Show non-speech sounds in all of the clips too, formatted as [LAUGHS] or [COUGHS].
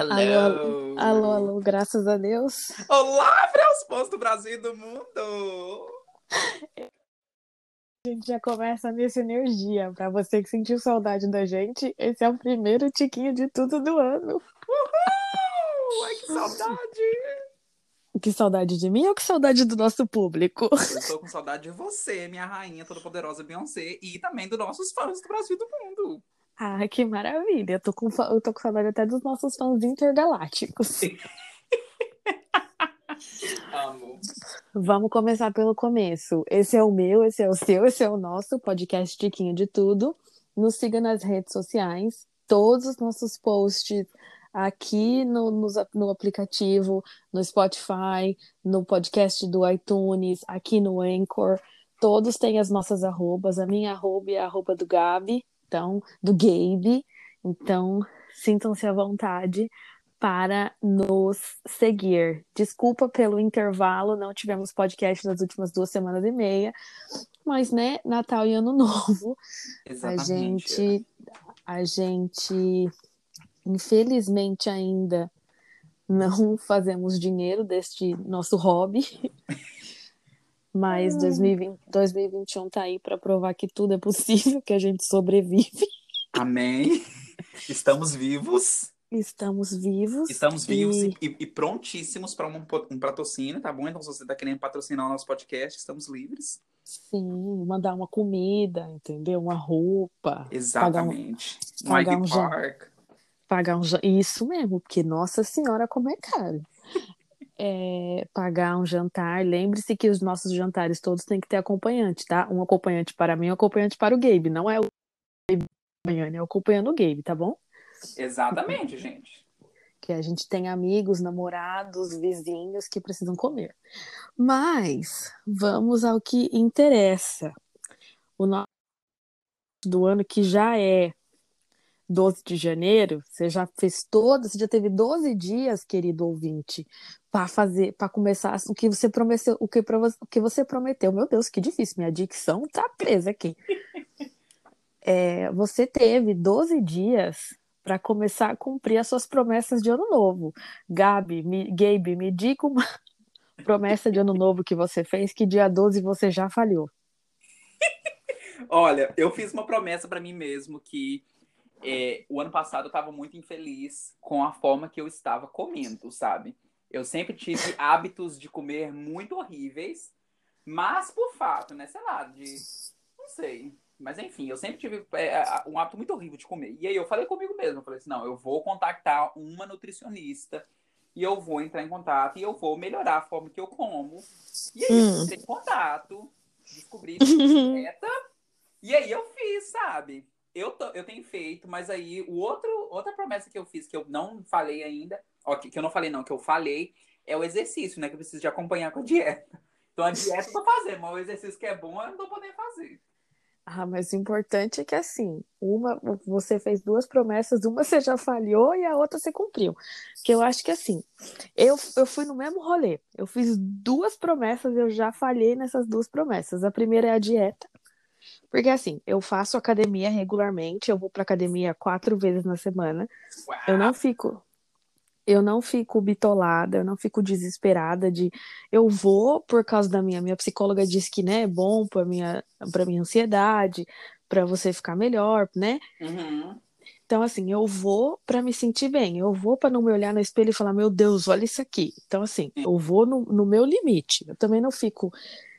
Hello. Alô, alô, alô, graças a Deus. Olá, Freus do Brasil e do mundo. A gente já começa nessa energia. Para você que sentiu saudade da gente, esse é o primeiro tiquinho de tudo do ano. Uhul! Ai, que saudade! Que saudade de mim ou que saudade do nosso público? Eu tô com saudade de você, minha rainha toda-poderosa Beyoncé, e também dos nossos fãs do Brasil e do mundo. Ah, que maravilha. Eu tô com, eu tô com saudade até dos nossos fãs intergalácticos. [LAUGHS] Amo. Vamos começar pelo começo. Esse é o meu, esse é o seu, esse é o nosso podcast Tiquinho de Tudo. Nos siga nas redes sociais. Todos os nossos posts aqui no, no, no, aplicativo, no Spotify, no podcast do iTunes, aqui no Anchor. Todos têm as nossas arrobas. A minha arroba é a arroba do Gabi, então, do Gabe. Então, sintam-se à vontade para nos seguir. Desculpa pelo intervalo, não tivemos podcast nas últimas duas semanas e meia, mas né, Natal e Ano Novo, Exatamente. a gente, a gente, infelizmente ainda não fazemos dinheiro deste nosso hobby. [LAUGHS] Mas 2020, 2021 tá aí para provar que tudo é possível, [LAUGHS] que a gente sobrevive. Amém. Estamos vivos. Estamos vivos. Estamos vivos e, e, e prontíssimos para um, um patrocínio, tá bom? Então, se você está querendo patrocinar o nosso podcast, estamos livres. Sim, mandar uma comida, entendeu? Uma roupa. Exatamente. Pagar um, pagar um Park. Pagar um Isso mesmo, porque, nossa senhora, como é caro. É, pagar um jantar. Lembre-se que os nossos jantares todos têm que ter acompanhante, tá? Um acompanhante para mim, um acompanhante para o Gabe. Não é o Gabe é o acompanhando o Gabe, tá bom? Exatamente, gente. Que a gente tem amigos, namorados, vizinhos que precisam comer. Mas vamos ao que interessa. O nosso do ano que já é 12 de janeiro, você já fez toda, você já teve 12 dias, querido ouvinte, para fazer, para começar o que você prometeu, o que, o que você prometeu. Meu Deus, que difícil, minha dicção tá presa aqui. É, você teve 12 dias para começar a cumprir as suas promessas de ano novo. Gabi, me, Gabe, me diga uma [LAUGHS] promessa de ano novo que você fez que dia 12 você já falhou. [LAUGHS] Olha, eu fiz uma promessa para mim mesmo que é, o ano passado eu estava muito infeliz com a forma que eu estava comendo, sabe? Eu sempre tive hábitos de comer muito horríveis, mas por fato, né? Sei lá, de. Não sei. Mas enfim, eu sempre tive é, um hábito muito horrível de comer. E aí eu falei comigo mesmo, eu falei assim, não, eu vou contactar uma nutricionista e eu vou entrar em contato e eu vou melhorar a forma que eu como. E aí hum. eu entrei em contato, descobri [LAUGHS] dieta, e aí eu fiz, sabe? Eu, tô, eu tenho feito, mas aí o outro, outra promessa que eu fiz, que eu não falei ainda, ó, que, que eu não falei não, que eu falei, é o exercício, né? Que eu preciso de acompanhar com a [LAUGHS] dieta. Então a dieta eu tô fazendo, mas o exercício que é bom eu não tô podendo fazer. Ah, mas o importante é que assim, uma você fez duas promessas, uma [LAUGHS] você já falhou e a outra você cumpriu. Que eu acho que assim, eu, eu fui no mesmo rolê. Eu fiz duas promessas, eu já falhei nessas duas promessas. A primeira é a dieta. Porque assim, eu faço academia regularmente, eu vou para academia quatro vezes na semana. Uau. Eu não fico eu não fico bitolada, eu não fico desesperada de eu vou por causa da minha minha psicóloga diz que né é bom para minha para minha ansiedade, para você ficar melhor, né? Uhum. Então assim, eu vou para me sentir bem, eu vou para não me olhar no espelho e falar meu Deus, olha isso aqui. Então assim, eu vou no, no meu limite. Eu também não fico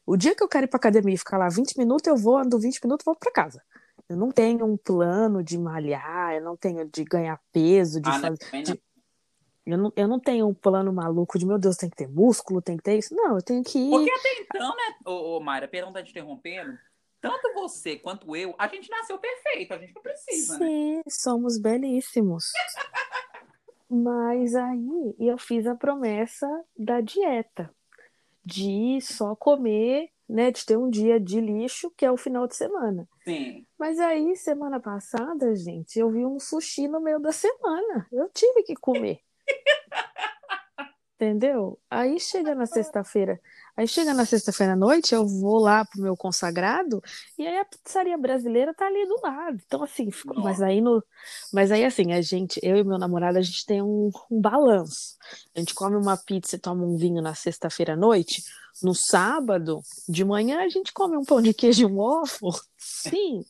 o dia que eu quero ir para academia e ficar lá 20 minutos, eu vou, ando 20 minutos, vou para casa. Eu não tenho um plano de malhar, eu não tenho de ganhar peso, de ah, fazer. Não, de, eu não, eu não tenho um plano maluco de, meu Deus, tem que ter músculo, tem que ter isso. Não, eu tenho que ir. Porque até então, né, ô, ô Mayra, perdão tá te interrompendo, tanto você quanto eu, a gente nasceu perfeito, a gente não precisa, Sim, né? somos belíssimos. [LAUGHS] Mas aí eu fiz a promessa da dieta, de só comer, né, de ter um dia de lixo, que é o final de semana. Sim. Mas aí, semana passada, gente, eu vi um sushi no meio da semana. Eu tive que comer. [LAUGHS] Entendeu? Aí chega na sexta-feira, Aí chega na sexta-feira à noite, eu vou lá pro meu consagrado e aí a pizzaria brasileira tá ali do lado. Então, assim, ficou... mas aí no. Mas aí, assim, a gente, eu e meu namorado, a gente tem um, um balanço. A gente come uma pizza e toma um vinho na sexta-feira à noite. No sábado, de manhã, a gente come um pão de queijo e um ovo. [LAUGHS] Sim.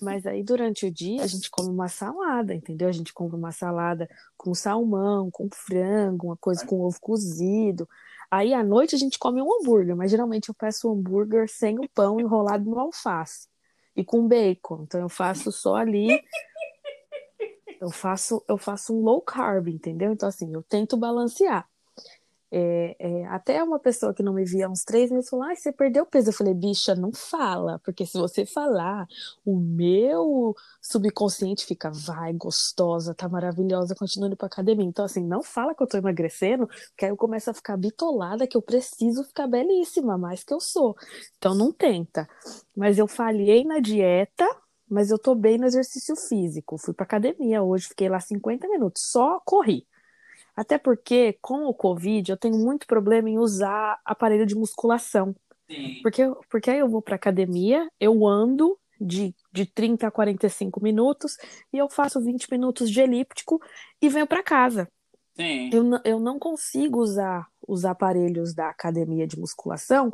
Mas aí durante o dia a gente come uma salada, entendeu? A gente compra uma salada com salmão, com frango, uma coisa com ovo cozido. Aí à noite a gente come um hambúrguer, mas geralmente eu peço um hambúrguer sem o pão enrolado no alface e com bacon. Então eu faço só ali eu faço eu faço um low carb, entendeu? Então assim, eu tento balancear. É, é, até uma pessoa que não me via há uns três meses falou: ah, você perdeu peso. Eu falei, bicha, não fala, porque se você falar, o meu subconsciente fica, vai, gostosa, tá maravilhosa, continua indo pra academia. Então, assim, não fala que eu tô emagrecendo, porque aí eu começo a ficar bitolada que eu preciso ficar belíssima, mais que eu sou. Então, não tenta. Mas eu falhei na dieta, mas eu tô bem no exercício físico. Fui pra academia hoje, fiquei lá 50 minutos, só corri. Até porque, com o Covid, eu tenho muito problema em usar aparelho de musculação. Sim. Porque, porque aí eu vou para academia, eu ando de, de 30 a 45 minutos e eu faço 20 minutos de elíptico e venho para casa. Sim. Eu, eu não consigo usar os aparelhos da academia de musculação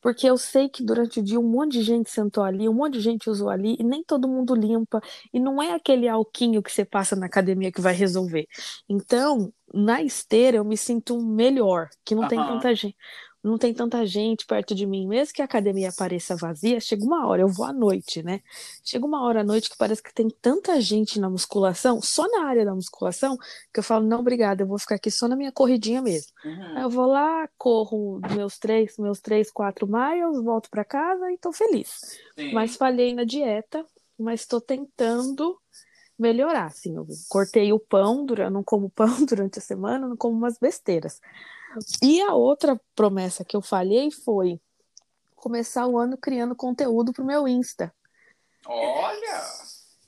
porque eu sei que durante o dia um monte de gente sentou ali, um monte de gente usou ali, e nem todo mundo limpa, e não é aquele alquinho que você passa na academia que vai resolver. Então, na esteira eu me sinto melhor, que não uhum. tem tanta gente não tem tanta gente perto de mim, mesmo que a academia pareça vazia, chega uma hora, eu vou à noite, né? Chega uma hora à noite que parece que tem tanta gente na musculação, só na área da musculação, que eu falo, não, obrigada, eu vou ficar aqui só na minha corridinha mesmo. Uhum. Aí eu vou lá, corro meus três, meus três, quatro miles, volto para casa e tô feliz. Sim. Mas falhei na dieta, mas estou tentando melhorar, assim, eu cortei o pão, eu não como [LAUGHS] pão durante a semana, não como umas besteiras. E a outra promessa que eu falhei foi começar o ano criando conteúdo pro meu Insta. Olha!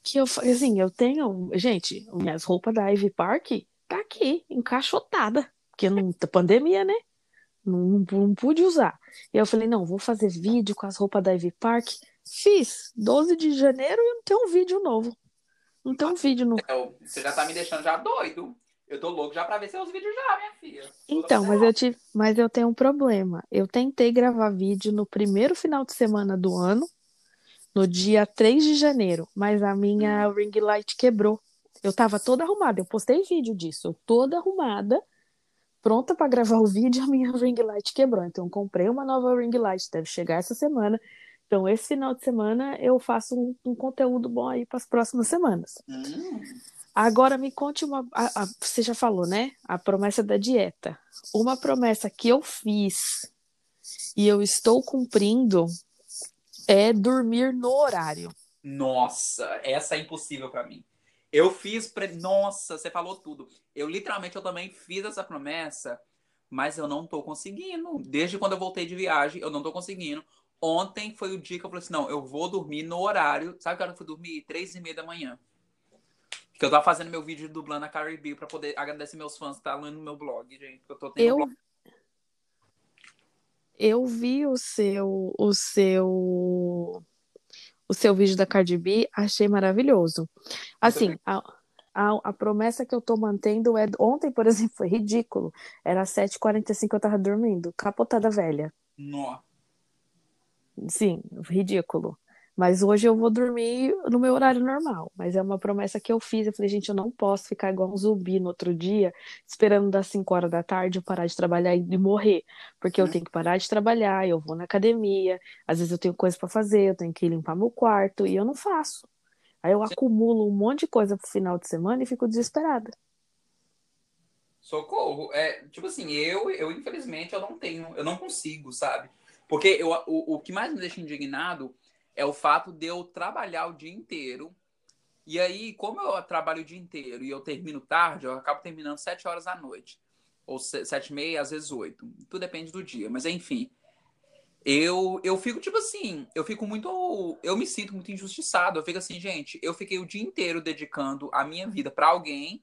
Que eu assim, eu tenho, gente, minhas roupas da Ivy Park tá aqui, encaixotada, porque não pandemia, né? Não, não pude usar. E eu falei, não, vou fazer vídeo com as roupas da Ivy Park. Fiz, 12 de janeiro e não tem um vídeo novo. Não tem um vídeo novo. Você já tá me deixando já doido. Eu tô louco já pra ver seus vídeos já, minha filha. Então, mas eu, tive, mas eu tenho um problema. Eu tentei gravar vídeo no primeiro final de semana do ano, no dia 3 de janeiro, mas a minha hum. ring light quebrou. Eu tava toda arrumada, eu postei vídeo disso, toda arrumada, pronta para gravar o vídeo, a minha ring light quebrou. Então, eu comprei uma nova ring light, deve chegar essa semana. Então, esse final de semana eu faço um, um conteúdo bom aí para as próximas semanas. Hum. Agora me conte uma. A, a, você já falou, né? A promessa da dieta. Uma promessa que eu fiz e eu estou cumprindo é dormir no horário. Nossa, essa é impossível para mim. Eu fiz. Pre... Nossa, você falou tudo. Eu literalmente eu também fiz essa promessa, mas eu não tô conseguindo. Desde quando eu voltei de viagem, eu não tô conseguindo. Ontem foi o dia que eu falei assim: não, eu vou dormir no horário. Sabe que hora eu fui dormir? Três e meia da manhã. Que eu tava fazendo meu vídeo dublando a Carrie B pra poder agradecer meus fãs que tá lendo no meu blog, gente. Eu tô tendo eu... blog. Eu vi o seu o seu o seu vídeo da Cardi B, achei maravilhoso. Assim, a, a, a, promessa que eu tô mantendo é. Ontem, por [LAUGHS] exemplo, foi ridículo. Era 7h45 eu tava dormindo. Capotada velha. Nossa. Sim, ridículo. Mas hoje eu vou dormir no meu horário normal. Mas é uma promessa que eu fiz. Eu falei, gente, eu não posso ficar igual um zumbi no outro dia, esperando das 5 horas da tarde eu parar de trabalhar e morrer. Porque eu tenho que parar de trabalhar, eu vou na academia, às vezes eu tenho coisa para fazer, eu tenho que limpar meu quarto e eu não faço. Aí eu acumulo um monte de coisa pro final de semana e fico desesperada. Socorro. É, tipo assim, eu, eu infelizmente eu não tenho, eu não consigo, sabe? Porque eu, o, o que mais me deixa indignado é o fato de eu trabalhar o dia inteiro. E aí, como eu trabalho o dia inteiro e eu termino tarde, eu acabo terminando sete horas da noite. Ou sete e meia, às vezes oito. Tudo depende do dia. Mas enfim. Eu, eu fico, tipo assim, eu fico muito. Eu me sinto muito injustiçado. Eu fico assim, gente, eu fiquei o dia inteiro dedicando a minha vida para alguém.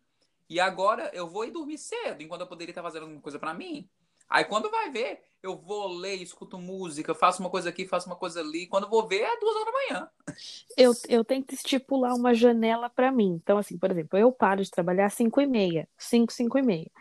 E agora eu vou ir dormir cedo, enquanto eu poderia estar fazendo alguma coisa para mim. Aí quando vai ver, eu vou ler, escuto música, faço uma coisa aqui, faço uma coisa ali. Quando eu vou ver, é duas horas da manhã. Eu, eu tento estipular uma janela para mim. Então, assim, por exemplo, eu paro de trabalhar às 5 e meia, 5, 5 e meia.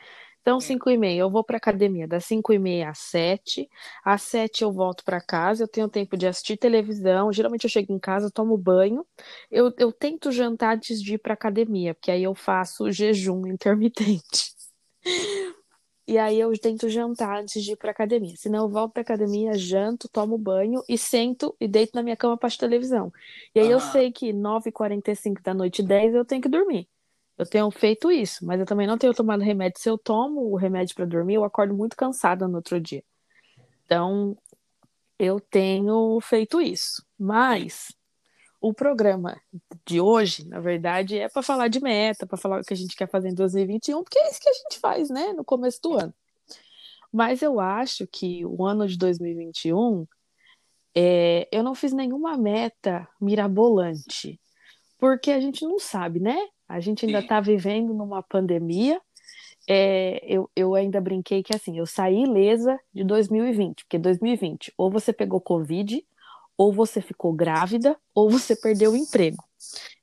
Então, 5 e meia, eu vou para academia das 5 e meia às 7. Às 7 eu volto para casa, eu tenho tempo de assistir televisão. Geralmente eu chego em casa, tomo banho. Eu, eu tento jantar antes de ir para academia, porque aí eu faço jejum [LAUGHS] intermitente. E aí eu tento jantar antes de ir pra academia. Senão eu volto pra academia, janto, tomo banho e sento e deito na minha cama pra assistir televisão. E aí uhum. eu sei que 9h45 da noite, 10 eu tenho que dormir. Eu tenho feito isso, mas eu também não tenho tomado remédio. Se eu tomo o remédio para dormir, eu acordo muito cansada no outro dia. Então, eu tenho feito isso. Mas o programa de hoje, na verdade, é para falar de meta, para falar o que a gente quer fazer em 2021, porque é isso que a gente faz, né, no começo do ano. Mas eu acho que o ano de 2021, é, eu não fiz nenhuma meta mirabolante, porque a gente não sabe, né? A gente ainda está vivendo numa pandemia. É, eu, eu ainda brinquei que assim, eu saí ilesa de 2020, porque 2020 ou você pegou Covid, ou você ficou grávida, ou você perdeu o emprego.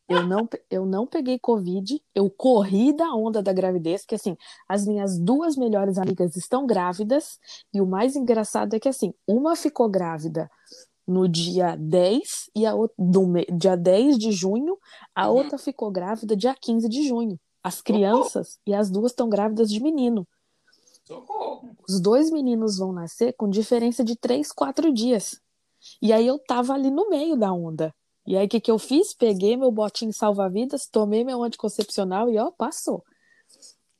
Eu não, eu não peguei Covid, eu corri da onda da gravidez, que assim, as minhas duas melhores amigas estão grávidas, e o mais engraçado é que assim, uma ficou grávida no dia 10 e a outra, do dia 10 de junho, a uhum. outra ficou grávida dia 15 de junho. As crianças e as duas estão grávidas de menino. Socorro. Os dois meninos vão nascer com diferença de 3, 4 dias. E aí eu tava ali no meio da onda. E aí o que, que eu fiz? Peguei meu botinho salva-vidas, tomei meu anticoncepcional e ó, passou.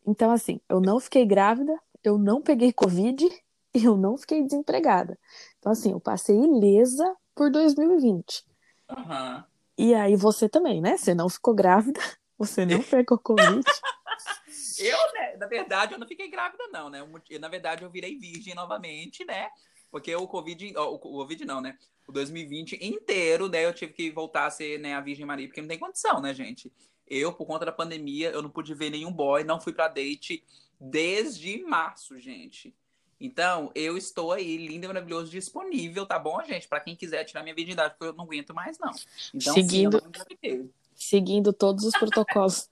Então, assim, eu não fiquei grávida, eu não peguei Covid e eu não fiquei desempregada. Então, assim, eu passei ilesa por 2020. Uhum. E aí você também, né? Você não ficou grávida, [LAUGHS] você não pegou Covid. [LAUGHS] eu, né, na verdade, eu não fiquei grávida, não, né? Eu, na verdade, eu virei virgem novamente, né? Porque o Covid, o Covid não, né? O 2020 inteiro, né, eu tive que voltar a ser né, a Virgem Maria, porque não tem condição, né, gente? Eu, por conta da pandemia, eu não pude ver nenhum boy, não fui pra date desde março, gente. Então, eu estou aí, lindo e maravilhoso, disponível, tá bom, gente? Para quem quiser tirar minha virgindade, porque eu não aguento mais, não. Então, seguindo, sim, seguindo todos os protocolos.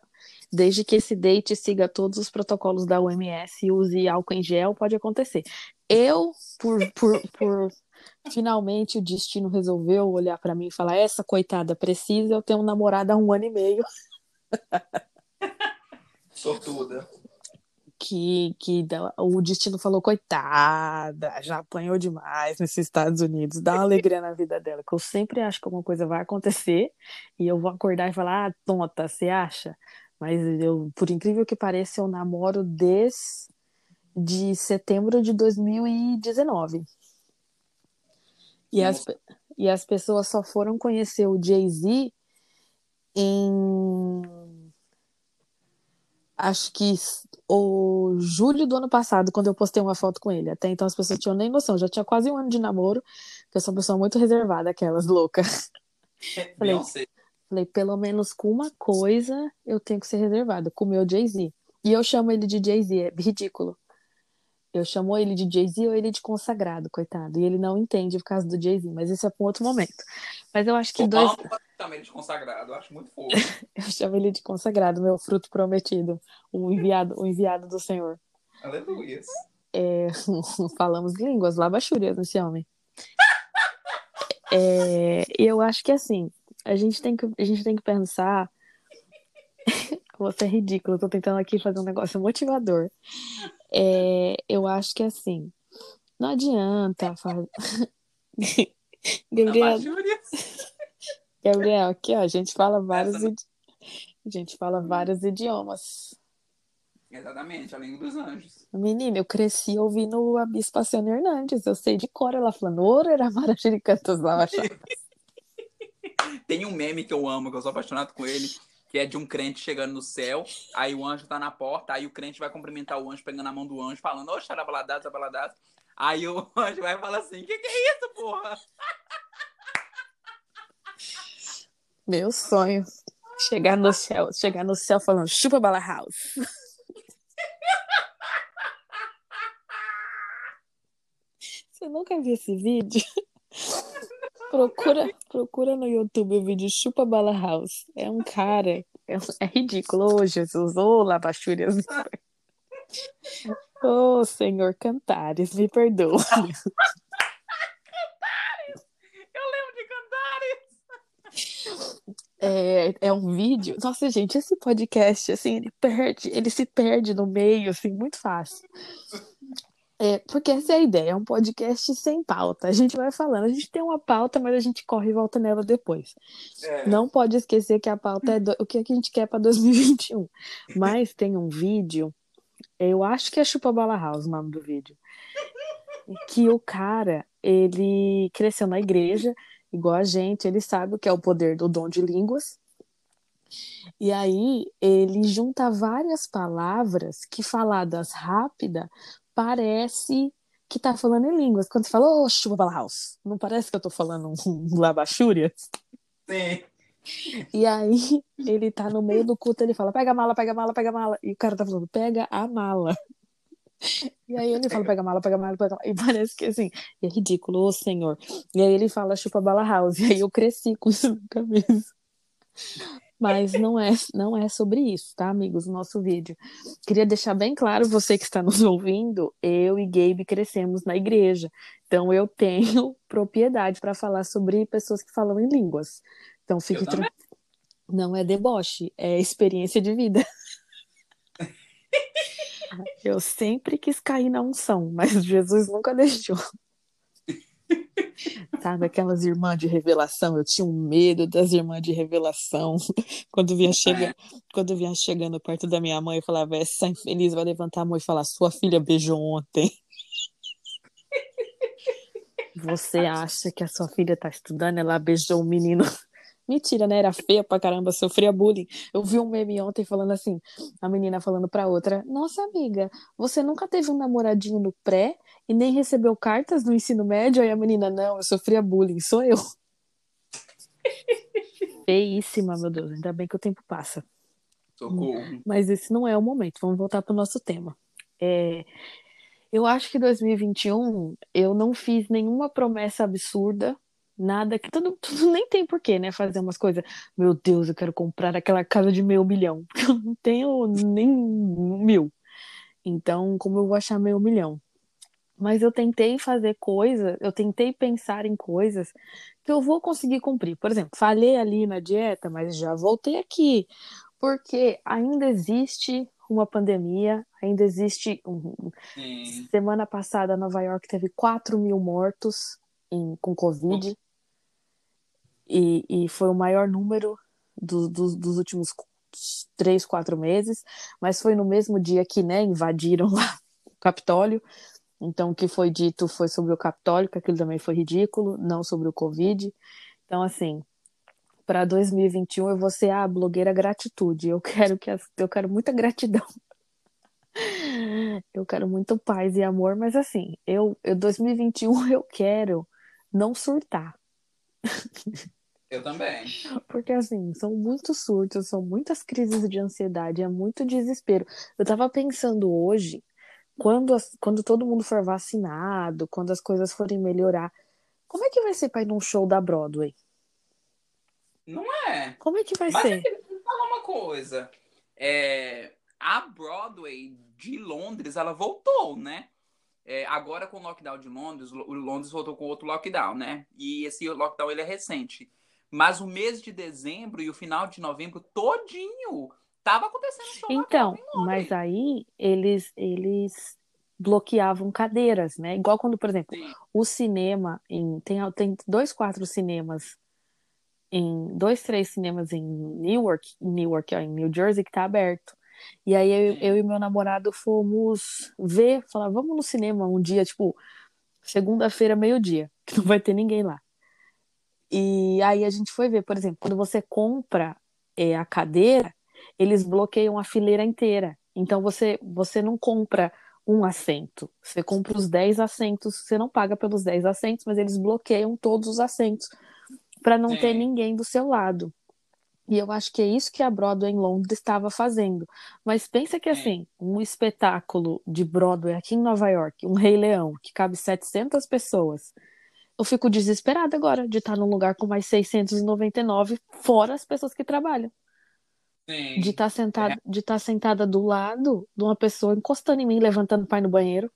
Desde que esse date siga todos os protocolos da OMS e use álcool em gel, pode acontecer. Eu, por, por, por finalmente o destino resolveu olhar para mim e falar: essa coitada precisa, eu tenho um namorado há um ano e meio. Sortuda. Que, que o destino falou, coitada, já apanhou demais nesses Estados Unidos, dá uma alegria na vida dela, que eu sempre acho que alguma coisa vai acontecer e eu vou acordar e falar, ah, tonta, você acha? Mas eu, por incrível que pareça, eu namoro desde de setembro de 2019. E as, e as pessoas só foram conhecer o Jay-Z em. Acho que o julho do ano passado, quando eu postei uma foto com ele. Até então as pessoas tinham nem noção. Já tinha quase um ano de namoro, porque eu sou uma pessoa muito reservada, aquelas loucas. [LAUGHS] falei, falei, pelo menos com uma coisa eu tenho que ser reservada, com o meu Jay-Z. E eu chamo ele de Jay-Z, é ridículo. Eu chamo ele de Jay-Z ou ele de consagrado, coitado. E ele não entende por causa do Jay-Z, mas isso é para um outro momento. Mas eu acho que o dois. Ele de consagrado, eu acho muito fofo. [LAUGHS] eu chamo ele de consagrado, meu fruto prometido, o enviado, o enviado do Senhor. Aleluia. É... [LAUGHS] Falamos línguas labachúrias nesse homem. É... Eu acho que assim, a gente tem que, a gente tem que pensar. Você é ridículo, eu tô tentando aqui fazer um negócio motivador. É, eu acho que assim, não adianta fazer. [LAUGHS] Gabriel. Gabriel, aqui, ó, a gente fala vários idi... a gente fala vários idiomas. Exatamente, a língua dos anjos. Menina, eu cresci ouvindo a Bispa Ciana Hernandes. Eu sei de cor ela falando, ouro era marajiricantos lá, [LAUGHS] Tem um meme que eu amo, que eu sou apaixonado com ele, que é de um crente chegando no céu, aí o anjo tá na porta, aí o crente vai cumprimentar o anjo, pegando a mão do anjo, falando, ô, xarabaladás, xarabaladás. Aí o [LAUGHS] anjo vai falar assim, que que é isso, porra? Meu sonho. Chegar no céu, chegar no céu falando, chupa bala house. [LAUGHS] Você nunca viu esse vídeo? Procura, procura no YouTube o vídeo Chupa Bala House. É um cara, é, é ridículo. Ô, Jesus, ô, oh, Labachúrias. Ô, oh, Senhor Cantares, me perdoa. Cantares! [LAUGHS] Eu lembro de Cantares! É, é um vídeo. Nossa, gente, esse podcast, assim, ele perde, ele se perde no meio, assim, muito fácil. É, porque essa é a ideia, é um podcast sem pauta. A gente vai falando, a gente tem uma pauta, mas a gente corre e volta nela depois. É. Não pode esquecer que a pauta é do, o que a gente quer para 2021. Mas tem um vídeo, eu acho que é Chupa Bala House o nome do vídeo. Que o cara, ele cresceu na igreja, igual a gente, ele sabe o que é o poder do dom de línguas. E aí ele junta várias palavras que faladas rápida parece que tá falando em línguas. Quando você fala, ô, oh, chupa house, não parece que eu tô falando um [LAUGHS] labachúria? Sim. E aí, ele tá no meio do culto, ele fala, pega a mala, pega a mala, pega a mala. E o cara tá falando, pega a mala. E aí ele fala, pega a mala, pega a mala, pega a mala. E parece que assim, é ridículo, ô senhor. E aí ele fala, chupa bala house. E aí eu cresci com isso na cabeça. Mas não é, não é sobre isso, tá, amigos? O nosso vídeo. Queria deixar bem claro, você que está nos ouvindo, eu e Gabe crescemos na igreja. Então eu tenho [LAUGHS] propriedade para falar sobre pessoas que falam em línguas. Então fique tranquilo. Não é deboche, é experiência de vida. [LAUGHS] eu sempre quis cair na unção, mas Jesus nunca deixou. [LAUGHS] Sabe aquelas irmãs de revelação? Eu tinha um medo das irmãs de revelação. [LAUGHS] Quando vinha, chega... Quando vinha chegando perto da minha mãe, eu falava: Essa infeliz vai levantar a mão e falar: Sua filha beijou ontem. [LAUGHS] Você acha que a sua filha tá estudando? Ela beijou o menino Mentira, né? Era feia pra caramba, sofria bullying. Eu vi um meme ontem falando assim, a menina falando pra outra, nossa amiga, você nunca teve um namoradinho no pré e nem recebeu cartas no ensino médio? Aí a menina, não, eu sofria bullying, sou eu. [LAUGHS] Feíssima, meu Deus, ainda bem que o tempo passa. Socorro. Mas esse não é o momento, vamos voltar pro nosso tema. É, eu acho que 2021 eu não fiz nenhuma promessa absurda Nada que tudo, tudo nem tem porquê, né? Fazer umas coisas. Meu Deus, eu quero comprar aquela casa de meio milhão. [LAUGHS] Eu não tenho nem mil. Então, como eu vou achar meio milhão? Mas eu tentei fazer coisas, eu tentei pensar em coisas que eu vou conseguir cumprir. Por exemplo, falhei ali na dieta, mas já voltei aqui. Porque ainda existe uma pandemia, ainda existe. Semana passada, Nova York teve 4 mil mortos em, com Covid e, e foi o maior número do, do, dos últimos três, quatro meses, mas foi no mesmo dia que né, invadiram lá o Capitólio. Então, o que foi dito foi sobre o Capitólio, que aquilo também foi ridículo, não sobre o Covid. Então, assim, para 2021 eu vou ser a blogueira gratitude. Eu quero que as, eu quero muita gratidão. [LAUGHS] Eu quero muito paz e amor, mas assim, eu, eu 2021 eu quero não surtar. Eu também. Porque, assim, são muitos surtos, são muitas crises de ansiedade, é muito desespero. Eu tava pensando hoje, quando, as, quando todo mundo for vacinado, quando as coisas forem melhorar, como é que vai ser pra ir num show da Broadway? Não é? Como é que vai Mas ser? Mas é falar uma coisa. É, a Broadway de Londres, ela voltou, né? É, agora com o lockdown de Londres, o Londres voltou com outro lockdown, né? E esse lockdown ele é recente. Mas o mês de dezembro e o final de novembro todinho tava acontecendo show Então, mas aí eles eles bloqueavam cadeiras, né? Igual quando, por exemplo, Sim. o cinema em tem tem dois, quatro cinemas em dois, três cinemas em Newark, Newark, em New Jersey que tá aberto. E aí eu, eu e meu namorado fomos ver, falar, vamos no cinema um dia, tipo, segunda-feira, meio-dia, [LAUGHS] que não vai ter ninguém lá. E aí a gente foi ver, por exemplo, quando você compra é, a cadeira, eles bloqueiam a fileira inteira. Então você, você não compra um assento, você compra os 10 assentos, você não paga pelos 10 assentos, mas eles bloqueiam todos os assentos para não ter ninguém do seu lado. E eu acho que é isso que a Broadway em Londres estava fazendo. Mas pensa que, assim, um espetáculo de Broadway aqui em Nova York, um Rei Leão, que cabe 700 pessoas, eu fico desesperada agora de estar num lugar com mais 699, fora as pessoas que trabalham. Sim. De estar sentada, de estar sentada do lado de uma pessoa encostando em mim, levantando o pai no banheiro.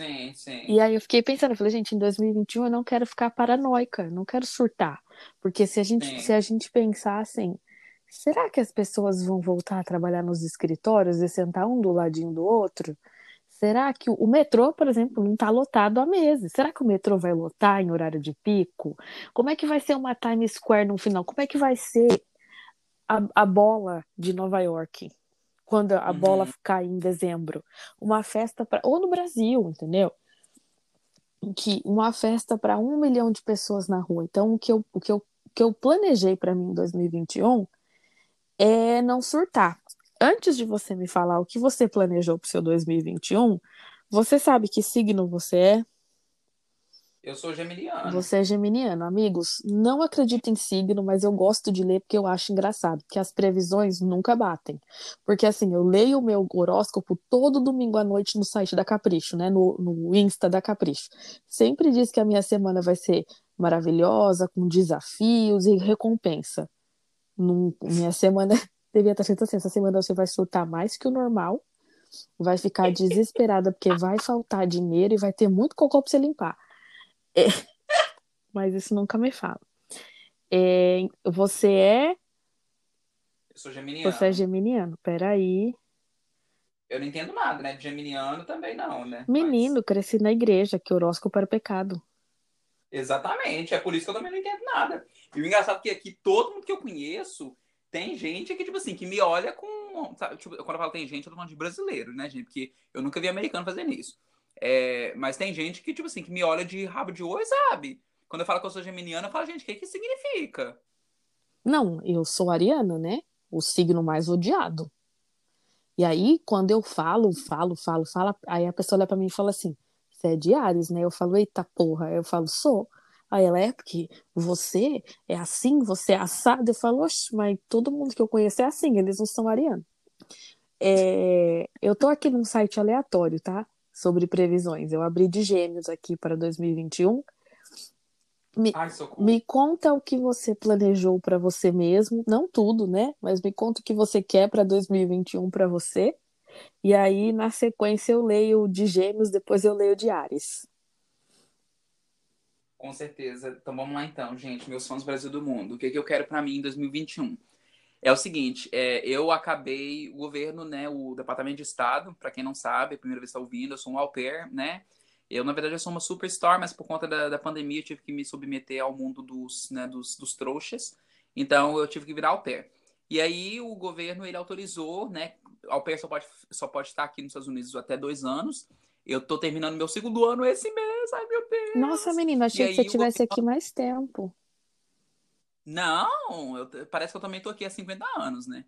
Sim, sim. E aí eu fiquei pensando, eu falei, gente, em 2021 eu não quero ficar paranoica, não quero surtar. Porque se a gente, Sim. se a gente pensar assim, será que as pessoas vão voltar a trabalhar nos escritórios e sentar um do ladinho do outro? Será que o, metrô, por exemplo, não está lotado há meses? Será que o metrô vai lotar em horário de pico? Como é que vai ser uma Times Square no final? Como é que vai ser a, a bola de Nova York? Quando a Uhum. bola cair em dezembro. Uma festa para. Ou no Brasil, entendeu? que uma festa para um milhão de pessoas na rua. Então, o que eu, o que eu, o que eu planejei para mim em 2021 é não surtar. Antes de você me falar o que você planejou para o seu 2021, você sabe que signo você é? Eu sou geminiano. Você é geminiano. Amigos, não acredito em signo, mas eu gosto de ler porque eu acho engraçado, que as previsões nunca batem. Porque assim, eu leio o meu horóscopo todo domingo à noite no site da Capricho, né? No, no Insta da Capricho. Sempre diz que a minha semana vai ser maravilhosa, com desafios e recompensa. Num- minha semana [LAUGHS] devia estar escrito assim: essa semana você vai surtar mais que o normal, vai ficar desesperada porque vai faltar dinheiro e vai ter muito cocô para você limpar. É, [LAUGHS] mas isso nunca me fala. É, você é, Eu sou geminiano. você é geminiano. Peraí. Eu não entendo nada, né? De geminiano também não, né? Menino, cresci na igreja, que horóscopo era pecado. Mas- exatamente. É por isso que eu também não entendo nada. E o engraçado é que aqui todo mundo que eu conheço tem gente que, tipo assim, que me olha com. sabe, tipo, quando eu falo tem gente, eu tô falando de brasileiro, né, gente? Porque eu nunca vi americano fazendo isso. É, mas tem gente que, tipo assim, que me olha de rabo de oi, sabe? Quando eu falo que eu sou geminiana, eu falo, gente, o que que significa? Não, eu sou ariana, né? O signo mais odiado. E aí, quando eu falo, falo, falo, falo, aí a pessoa olha pra mim e fala assim: Você é de Ares, né? Eu falo, eita porra. Eu falo, sou. Aí ela é porque você é assim, você é assado. Eu falo, oxe, mas todo mundo que eu conheço é assim, eles não são arianos. É, eu tô aqui num site aleatório, tá? Sobre previsões. Eu abri de gêmeos aqui para 2021. Me, Ai, me conta o que você planejou para você mesmo, não tudo, né? Mas me conta o que você quer para 2021 para você. E aí, na sequência, eu leio de Gêmeos, depois eu leio de Ares. Com certeza. Então vamos lá então, gente, meus fãs do Brasil do Mundo. O que, que eu quero pra mim em 2021? É o seguinte, é, eu acabei, o governo, né, o Departamento de Estado, pra quem não sabe, a primeira vez que tá ouvindo, eu sou um au pair, né? Eu, na verdade, eu sou uma superstar, mas por conta da, da pandemia eu tive que me submeter ao mundo dos, né, dos, dos trouxas. Então eu tive que virar au pair. E aí o governo, ele autorizou, né? Au pair só pode, só pode estar aqui nos Estados Unidos até dois anos. Eu tô terminando meu segundo ano esse mês, ai meu Deus! Nossa, menina, achei E que você tivesse governo- aqui mais tempo. Não, eu- parece que eu também tô aqui há 50 anos, né?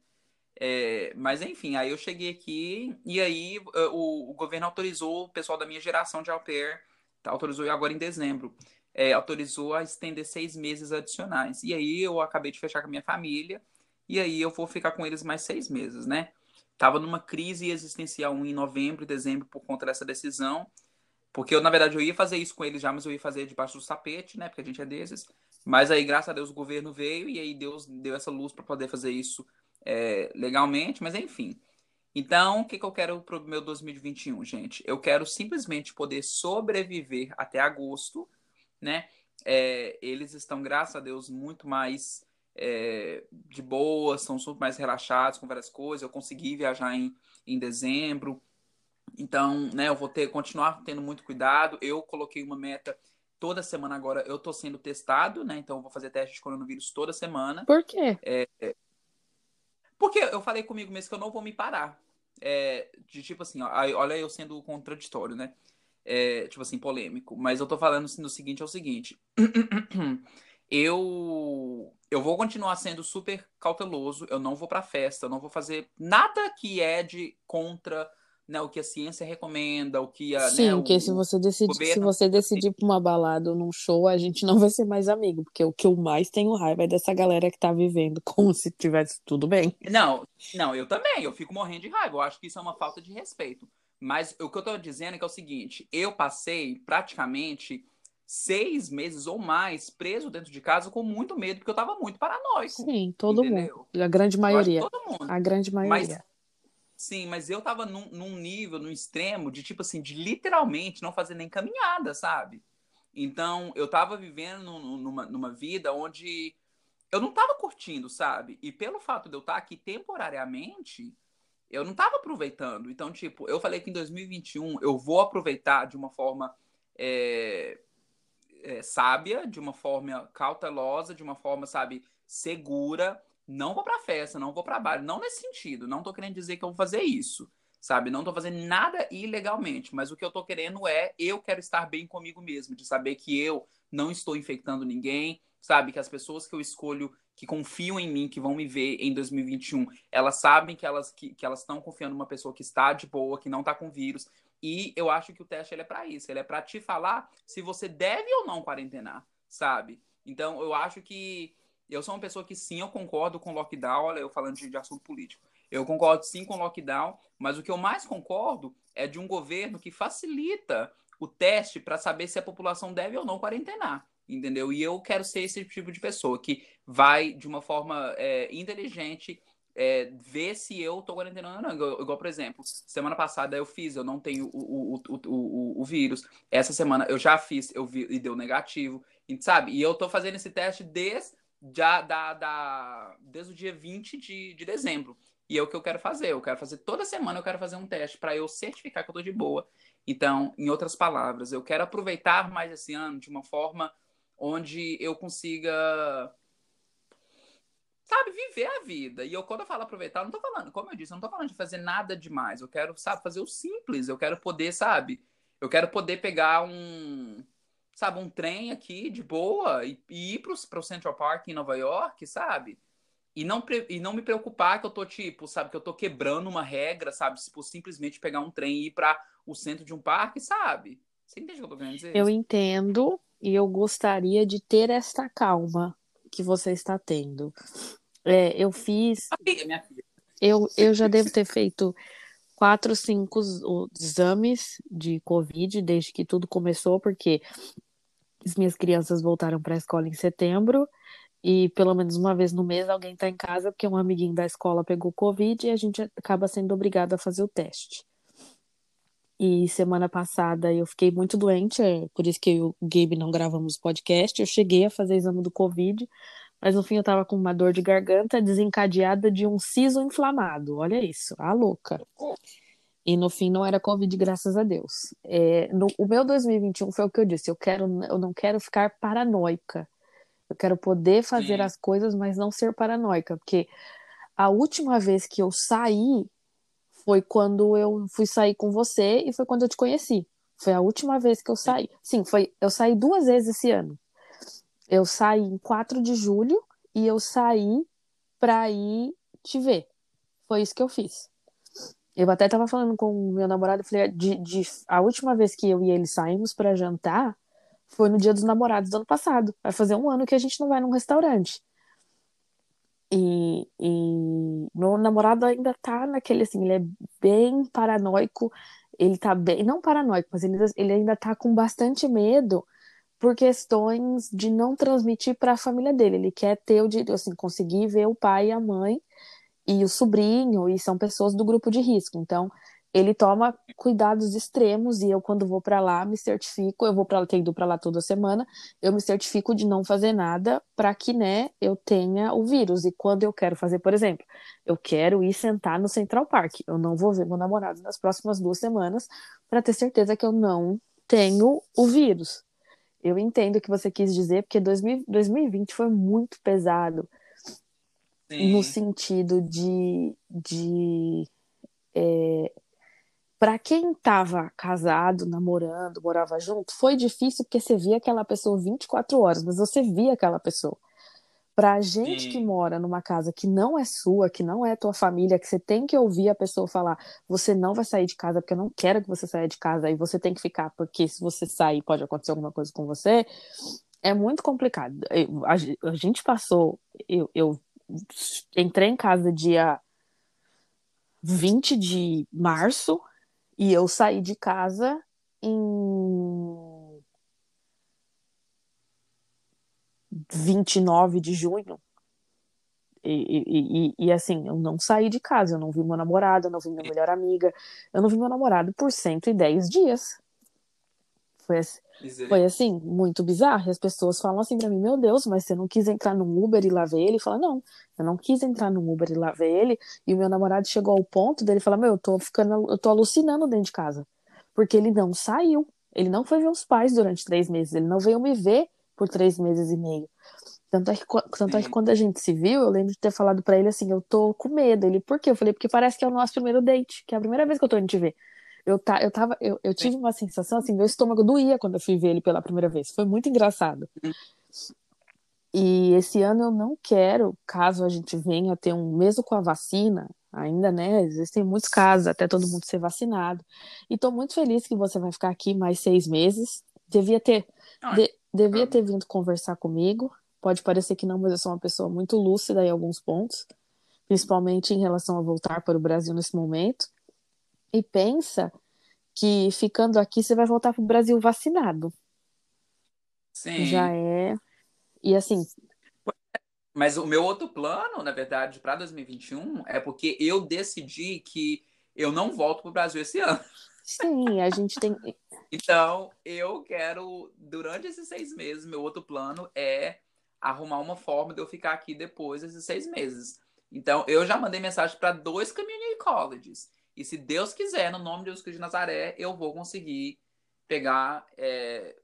É, mas enfim, aí eu cheguei aqui e aí eh, o, o governo autorizou o pessoal da minha geração de au pair, tá, autorizou agora em dezembro, é, autorizou a estender seis meses adicionais. E aí eu acabei de fechar com a minha família e aí eu vou ficar com eles mais seis meses, né? Tava numa crise existencial em novembro e dezembro por conta dessa decisão, porque eu, na verdade, eu ia fazer isso com eles já, mas eu ia fazer debaixo do tapete, né? Porque a gente é desses. Mas aí, graças a Deus, o governo veio e aí Deus deu essa luz para poder fazer isso é, legalmente, mas enfim. Então, o que, que eu quero pro meu 2021, gente? Eu quero simplesmente poder sobreviver até agosto, né? É, eles estão, graças a Deus, muito mais é, de boa, são super mais relaxados com várias coisas. Eu consegui viajar em, em dezembro. Então, né, eu vou ter, continuar tendo muito cuidado. Eu coloquei uma meta toda semana agora. Eu tô sendo testado, né? Então, eu vou fazer teste de coronavírus toda semana. Por quê? Porque eu falei comigo mesmo que eu não vou me parar. É, de tipo assim, ó, olha eu sendo contraditório, né? É, tipo assim, polêmico. Mas eu tô falando assim, no seguinte, é o seguinte. [CLEARS THROAT] eu eu vou continuar sendo super cauteloso, eu não vou pra festa, eu não vou fazer nada que é de contra né, o que a ciência recomenda, o que a. Sim, né, porque o, se você decidir, se governo- você decidir pra uma balada ou num show, a gente não [LAUGHS] vai ser mais amigo, porque o que eu mais tenho raiva é dessa galera que tá vivendo [LAUGHS] como se tivesse tudo bem. Não, não, eu também, eu fico morrendo de raiva. Eu acho que isso é uma falta de respeito. Mas o que eu tô dizendo é que é o seguinte: eu passei praticamente seis meses ou mais preso dentro de casa com muito medo, porque eu tava muito paranoico. Sim, todo entendeu? mundo. A grande maioria. todo mundo. A grande Mas, maioria. Sim, mas eu tava num, num nível, num extremo de tipo assim, de literalmente não fazer nem caminhada, sabe? Então, eu tava vivendo num- numa, numa vida onde eu não tava curtindo, sabe? E pelo fato de eu estar aqui temporariamente, eu não tava aproveitando. Então, tipo, eu falei que em 2021 eu vou aproveitar de uma forma é, é, sábia, de uma forma cautelosa, de uma forma, sabe, segura. Não vou pra festa, não vou pra bar, não nesse sentido. Não tô querendo dizer que eu vou fazer isso, sabe? Não tô fazendo nada ilegalmente, mas o que eu tô querendo é eu quero estar bem comigo mesmo, de saber que eu não estou infectando ninguém, sabe? Que as pessoas que eu escolho, que confiam em mim, que vão me ver em 2021, elas sabem que elas que, que elas estão confiando numa pessoa que está de boa, que não tá com vírus. E eu acho que o teste ele é para isso, ele é para te falar se você deve ou não quarentenar, sabe? Então eu acho que eu sou uma pessoa que sim, eu concordo com lockdown, olha, eu falando de, de assunto político. Eu concordo sim com lockdown, mas o que eu mais concordo é de um governo que facilita o teste para saber se a população deve ou não quarentenar, entendeu? E eu quero ser esse tipo de pessoa que vai de uma forma é, inteligente é, ver se eu tô quarentenando ou não. Igual, por exemplo, semana passada eu fiz, eu não tenho o, o, o, o, o vírus. Essa semana eu já fiz, eu vi e deu negativo, sabe? E eu tô fazendo esse teste desde, já, da, da, desde o dia 20 de, de dezembro. E é o que eu quero fazer. Eu quero fazer toda semana, eu quero fazer um teste para eu certificar que eu tô de boa. Então, em outras palavras, eu quero aproveitar mais esse ano de uma forma onde eu consiga sabe, viver a vida. E eu, quando eu falo aproveitar, não tô falando, como eu disse, não tô falando de fazer nada demais. Eu quero, sabe, fazer o simples. Eu quero poder, sabe, eu quero poder pegar um, sabe, um trem aqui de boa e, e ir pro, pro Central Park em Nova York, sabe? E não, e não me preocupar que eu tô, tipo, sabe, que eu tô quebrando uma regra, sabe? Tipo, simplesmente pegar um trem e ir para o centro de um parque, sabe? Você entende o que eu tô querendo dizer? Eu entendo e eu gostaria de ter esta calma que você está tendo. É, eu fiz. Amiga, minha filha. Eu, eu já devo ter feito quatro, cinco exames de Covid desde que tudo começou, porque as minhas crianças voltaram para a escola em setembro e pelo menos uma vez no mês alguém está em casa porque um amiguinho da escola pegou Covid e a gente acaba sendo obrigado a fazer o teste. E semana passada eu fiquei muito doente, é por isso que eu e o Gabe não gravamos podcast. Eu cheguei a fazer exame do Covid, mas no fim eu tava com uma dor de garganta desencadeada de um siso inflamado. Olha isso, a louca. E no fim não era Covid, graças a Deus. É, no, o meu 2021 foi o que eu disse, eu, quero, eu não quero ficar paranoica. Eu quero poder fazer Sim. as coisas, mas não ser paranoica. Porque a última vez que eu saí foi quando eu fui sair com você e foi quando eu te conheci. Foi a última vez que eu saí. Sim, foi. Eu saí duas vezes esse ano. Eu saí em 4 de julho e eu saí pra ir te ver. Foi isso que eu fiz. Eu até tava falando com o meu namorado, falei, de, de, a última vez que eu e ele saímos para jantar foi no dia dos namorados do ano passado. Vai fazer um ano que a gente não vai num restaurante. E, e meu namorado ainda tá naquele assim, ele é bem paranoico, ele tá bem, não paranoico, mas ele, ele ainda tá com bastante medo por questões de não transmitir para a família dele. Ele quer ter o direito, assim, conseguir ver o pai e a mãe e o sobrinho, e são pessoas do grupo de risco. Então, ele toma cuidados extremos e eu quando vou para lá me certifico, eu vou para tenho ido para lá toda semana, eu me certifico de não fazer nada para que, né, eu tenha o vírus. E quando eu quero fazer, por exemplo, eu quero ir sentar no Central Park. Eu não vou ver meu namorado nas próximas duas semanas para ter certeza que eu não tenho o vírus. Eu entendo o que você quis dizer, porque 2000, 2020 foi muito pesado Sim. no sentido de, de é, para quem estava casado, namorando, morava junto, foi difícil porque você via aquela pessoa 24 horas, mas você via aquela pessoa. Pra gente que mora numa casa que não é sua, que não é tua família, que você tem que ouvir a pessoa falar, você não vai sair de casa porque eu não quero que você saia de casa e você tem que ficar porque se você sair pode acontecer alguma coisa com você, é muito complicado. a, gente passou, eu, eu entrei em casa dia 20 de março e eu saí de casa em 29 de junho. E, e, e, e, assim, eu não saí de casa, eu não vi meu namorado, eu não vi minha melhor amiga, eu não vi meu namorado por 110 dias. Foi assim, foi assim, muito bizarro. E as pessoas falam assim pra mim, meu Deus, mas você não quis entrar no Uber e lá ver ele? Fala, não, eu não quis entrar no Uber e lá ver ele. E o meu namorado chegou ao ponto dele falar, meu, eu tô ficando, eu tô alucinando dentro de casa. Porque ele não saiu. Ele não foi ver os pais durante três meses. Ele não veio me ver por três meses e meio. Tanto é que, tanto é que quando a gente se viu, eu lembro de ter falado para ele assim, eu tô com medo. Ele, por quê? Eu falei, porque parece que é o nosso primeiro date, que é a primeira vez que eu tô indo te ver. Eu, tá, eu, tava, eu, eu tive uma sensação assim, meu estômago doía quando eu fui ver ele pela primeira vez. Foi muito engraçado. E esse ano eu não quero, caso a gente venha ter um, mesmo com a vacina, ainda, né? Existem muitos casos até todo mundo ser vacinado. E tô muito feliz que você vai ficar aqui mais seis meses. Devia ter, de, devia ter vindo conversar comigo. Pode parecer que não, mas eu sou uma pessoa muito lúcida em alguns pontos, principalmente em relação a voltar para o Brasil nesse momento e pensa que ficando aqui você vai voltar para o Brasil vacinado. Sim. Já é. E assim. Mas o meu outro plano, na verdade, para 2021 é porque eu decidi que eu não volto para o Brasil esse ano. Sim, a gente tem. [LAUGHS] então, eu quero, durante esses seis meses, meu outro plano é arrumar uma forma de eu ficar aqui depois desses seis meses. Então, eu já mandei mensagem para dois community colleges. E se Deus quiser, no nome de Jesus Cristo de Nazaré, eu vou conseguir pegar, é,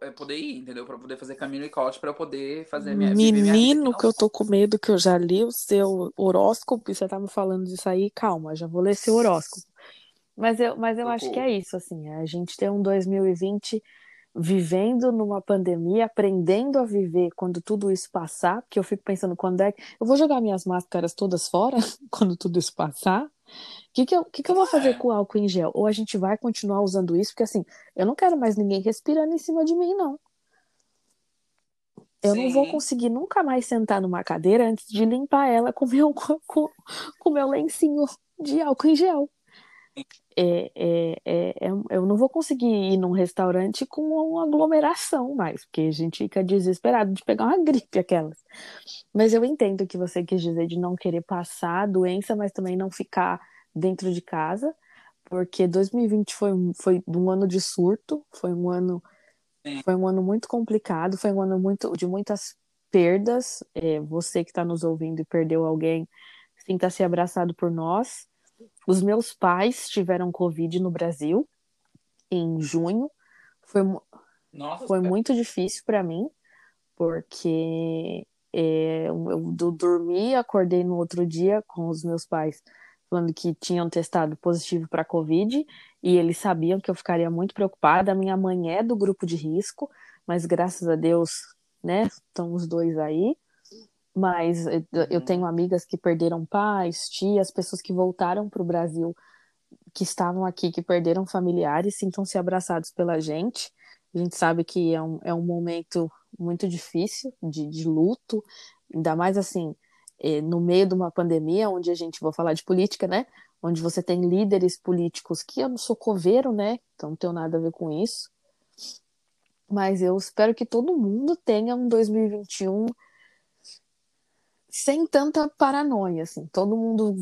é poder ir, entendeu? Para poder fazer caminho e coach, para eu poder fazer minha Menino, minha que eu tô com medo, que eu já li o seu horóscopo, e você tá me falando disso aí, calma, já vou ler seu horóscopo. Mas eu, mas eu acho que é isso, assim, a gente tem um 2020 vivendo numa pandemia, aprendendo a viver quando tudo isso passar, porque eu fico pensando quando é que eu vou jogar minhas máscaras todas fora [LAUGHS] quando tudo isso passar, que, que, eu, que, que eu vou fazer com o álcool em gel? Ou a gente vai continuar usando isso? Porque assim, eu não quero mais ninguém respirando em cima de mim, não. Eu Sim. não vou conseguir nunca mais sentar numa cadeira antes de limpar ela com meu, [LAUGHS] com, com meu lencinho de álcool em gel. É, é, é, é, eu não vou conseguir ir num restaurante com uma aglomeração mais, porque a gente fica desesperado de pegar uma [LAUGHS] gripe aquelas. Mas eu entendo o que você quis dizer de não querer passar a doença, mas também não ficar dentro de casa, porque 2020 foi, foi um ano de surto, foi um ano foi um ano muito complicado, foi um ano muito de muitas perdas. É, você que está nos ouvindo e perdeu alguém, sinta-se abraçado por nós. Os meus pais tiveram Covid no Brasil em junho. Foi, Nossa, foi muito difícil para mim, porque é, eu, eu dormi, acordei no outro dia com os meus pais falando que tinham testado positivo para Covid e eles sabiam que eu ficaria muito preocupada. A minha mãe é do grupo de risco, mas graças a Deus, né, estão os dois aí. Mas eu tenho uhum. amigas que perderam pais, tias, pessoas que voltaram para o Brasil, que estavam aqui, que perderam familiares, sintam-se abraçados pela gente. A gente sabe que é um, é um momento muito difícil de, de luto, ainda mais assim, é, no meio de uma pandemia, onde a gente, vou falar de política, né? Onde você tem líderes políticos que eu não sou coveiro, né? Então não tenho nada a ver com isso. Mas eu espero que todo mundo tenha um 2021 sem tanta paranoia, assim. Todo mundo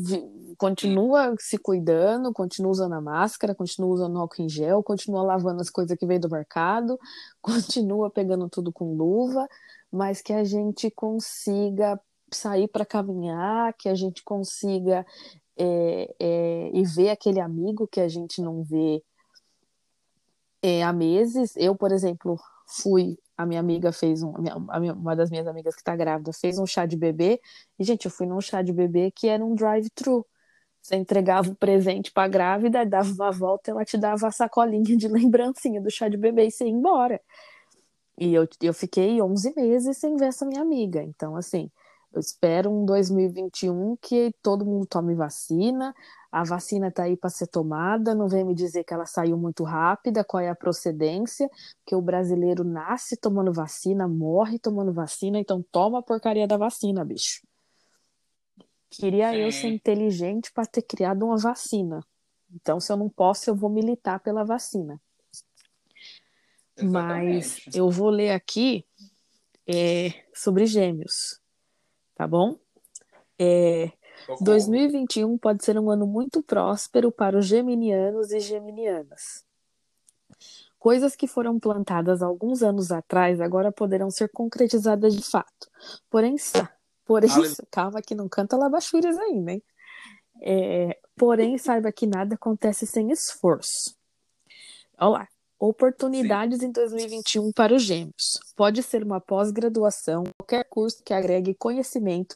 continua se cuidando, continua usando a máscara, continua usando álcool em gel, continua lavando as coisas que vem do mercado, [LAUGHS] continua pegando tudo com luva, mas que a gente consiga sair para caminhar, que a gente consiga é, é, e ver aquele amigo que a gente não vê é, há meses. Eu, por exemplo, fui, a minha amiga fez um, minha, uma das minhas amigas que está grávida fez um chá de bebê, e gente, eu fui num chá de bebê que era um drive-thru. Você entregava o presente para a grávida, dava uma volta, ela te dava a sacolinha de [LAUGHS] lembrancinha do chá de bebê e você ia embora. E eu, eu fiquei 11 meses sem ver essa minha amiga. Então, assim, eu espero um 2021 que todo mundo tome vacina. A vacina está aí para ser tomada. Não vem me dizer que ela saiu muito rápida, qual é a procedência, porque o brasileiro nasce tomando vacina, morre tomando vacina, então toma a porcaria da vacina, bicho. Queria Sim. eu ser inteligente para ter criado uma vacina. Então, se eu não posso, eu vou militar pela vacina. Exatamente. Mas eu vou ler aqui é, sobre gêmeos tá bom? É, 2021 pode ser um ano muito próspero para os geminianos e geminianas. Coisas que foram plantadas alguns anos atrás agora poderão ser concretizadas de fato. Porém, porém [LAUGHS] calma que não canta labachúrias ainda, hein? É, porém, saiba que nada acontece sem esforço. Olha lá. Oportunidades Sim. em 2021 para os gêmeos. Pode ser uma pós-graduação, qualquer curso que agregue conhecimento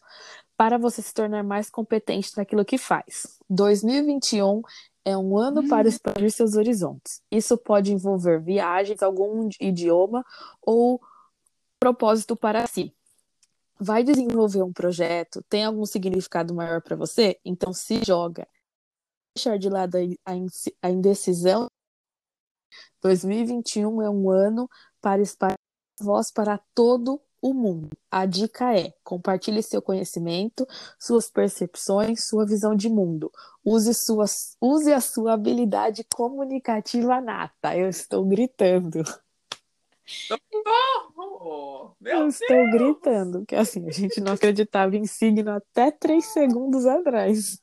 para você se tornar mais competente naquilo que faz. 2021 é um ano para uhum. expandir seus horizontes. Isso pode envolver viagens, algum idioma ou propósito para si. Vai desenvolver um projeto? Tem algum significado maior para você? Então se joga. Deixar de lado a indecisão 2021 é um ano para espalhar voz para todo o mundo. A dica é: compartilhe seu conhecimento, suas percepções, sua visão de mundo. Use, suas, use a sua habilidade comunicativa nata. Eu estou gritando. Oh, Eu estou gritando, porque assim, a gente não acreditava em signo até três segundos atrás.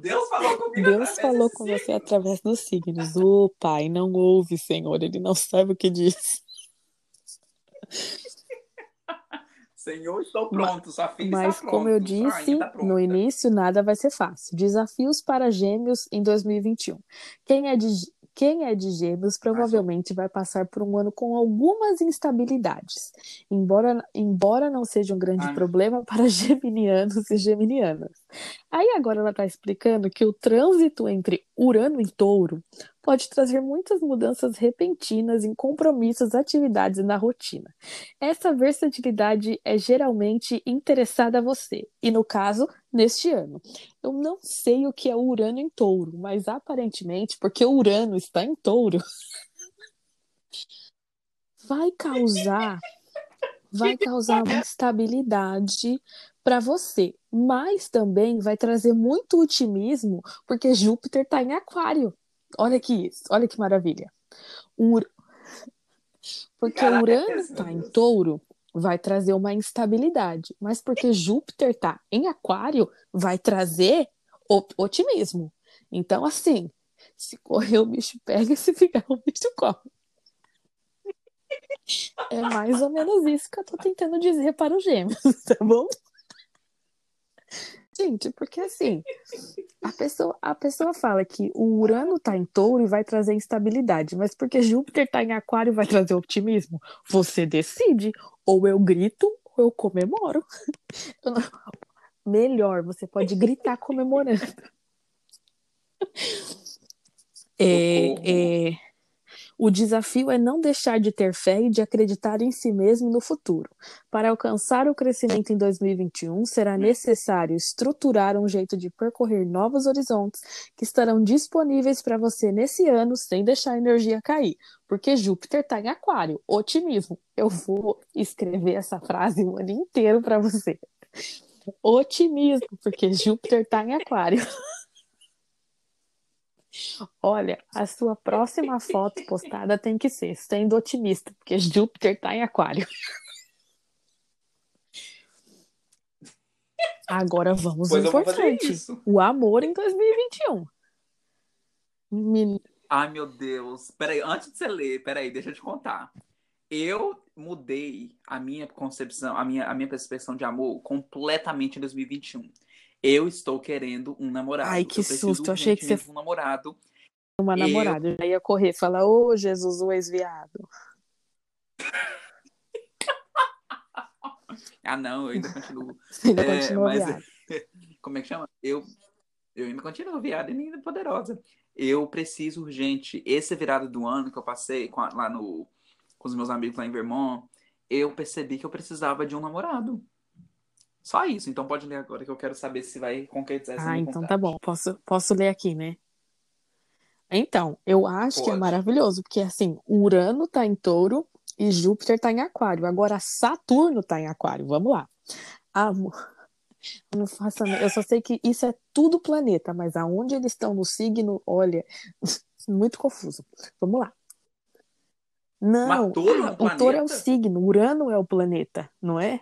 Deus falou comigo Deus falou com signo. você através dos signos. O Pai não ouve, Senhor, ele não sabe o que diz. [LAUGHS] Senhor, estou pronto, sua filha Mas, está como eu disse no início, nada vai ser fácil. Desafios para gêmeos em 2021. Quem é de quem é de gêmeos provavelmente vai passar por um ano com algumas instabilidades, embora, embora não seja um grande Ai. problema [LAUGHS] para geminianos e geminianas. Aí agora ela está explicando que o trânsito entre Urano e Touro pode trazer muitas mudanças repentinas em compromissos, atividades e na rotina. Essa versatilidade é geralmente interessada a você, e no caso, neste ano. Eu não sei o que é Urano em Touro, mas aparentemente, porque Urano está em Touro, [LAUGHS] vai causar vai causar uma instabilidade para você, mas também vai trazer muito otimismo, porque Júpiter está em Aquário. Olha que isso, olha que maravilha. Ur... Porque Caraca, Urano está em touro, vai trazer uma instabilidade. Mas porque Júpiter está em aquário, vai trazer otimismo. Então, assim, se correr o bicho pega, [LAUGHS] se ficar o bicho corre. É mais ou menos isso que eu tô tentando dizer para os gêmeos, [LAUGHS] tá bom? Gente, porque assim, a pessoa, a pessoa fala que o Urano tá em touro e vai trazer instabilidade, mas porque Júpiter tá em aquário vai trazer otimismo. Você decide, ou eu grito, ou eu comemoro. Eu [LAUGHS] não... Melhor, você pode gritar comemorando. [LAUGHS] É, é, o desafio é não deixar de ter fé e de acreditar em si mesmo no futuro. Para alcançar o crescimento em 2021, será necessário estruturar um jeito de percorrer novos horizontes que estarão disponíveis para você nesse ano sem deixar a energia cair. Porque Júpiter está em Aquário. Otimismo. Eu vou escrever essa frase o ano inteiro para você. Otimismo, porque Júpiter está em Aquário. [LAUGHS] Olha, a sua próxima foto postada tem que ser sendo otimista, porque Júpiter tá em aquário. Agora vamos ao importante. O amor em 2021. Me... Ai, meu Deus. Peraí, antes de você ler, peraí, deixa eu te contar. Eu mudei a minha concepção, a minha, a minha percepção de amor completamente em 2021 eu estou querendo um namorado. Ai, que susto, achei que você. Um namorado. Uma eu... namorada, eu já ia correr, falar, ô oh, Jesus, o ex-viado. [LAUGHS] ah, não, eu ainda continuo. [LAUGHS] ainda é, continua mas... viado. [LAUGHS] Como é que chama? Eu, eu ainda continuo viado e ainda poderosa. eu preciso urgente. Esse virado do ano que eu passei a, lá no, com os meus amigos lá em Vermont, eu percebi que eu precisava de um namorado. Só isso. Então pode ler agora que eu quero saber se vai concretizar essa Ah, então vontade. tá bom. Posso, posso ler aqui, né? Então, eu acho que é Pode. maravilhoso, porque assim, Urano tá em touro e Júpiter tá em aquário. Agora Saturno tá em aquário. Vamos lá. Amor. [LAUGHS] Eu não faço, a- eu só sei que isso é tudo planeta, mas aonde eles estão no signo, olha, [LAUGHS] muito confuso. Vamos lá. Não, é ah, o touro é o signo, Urano é o planeta, não é?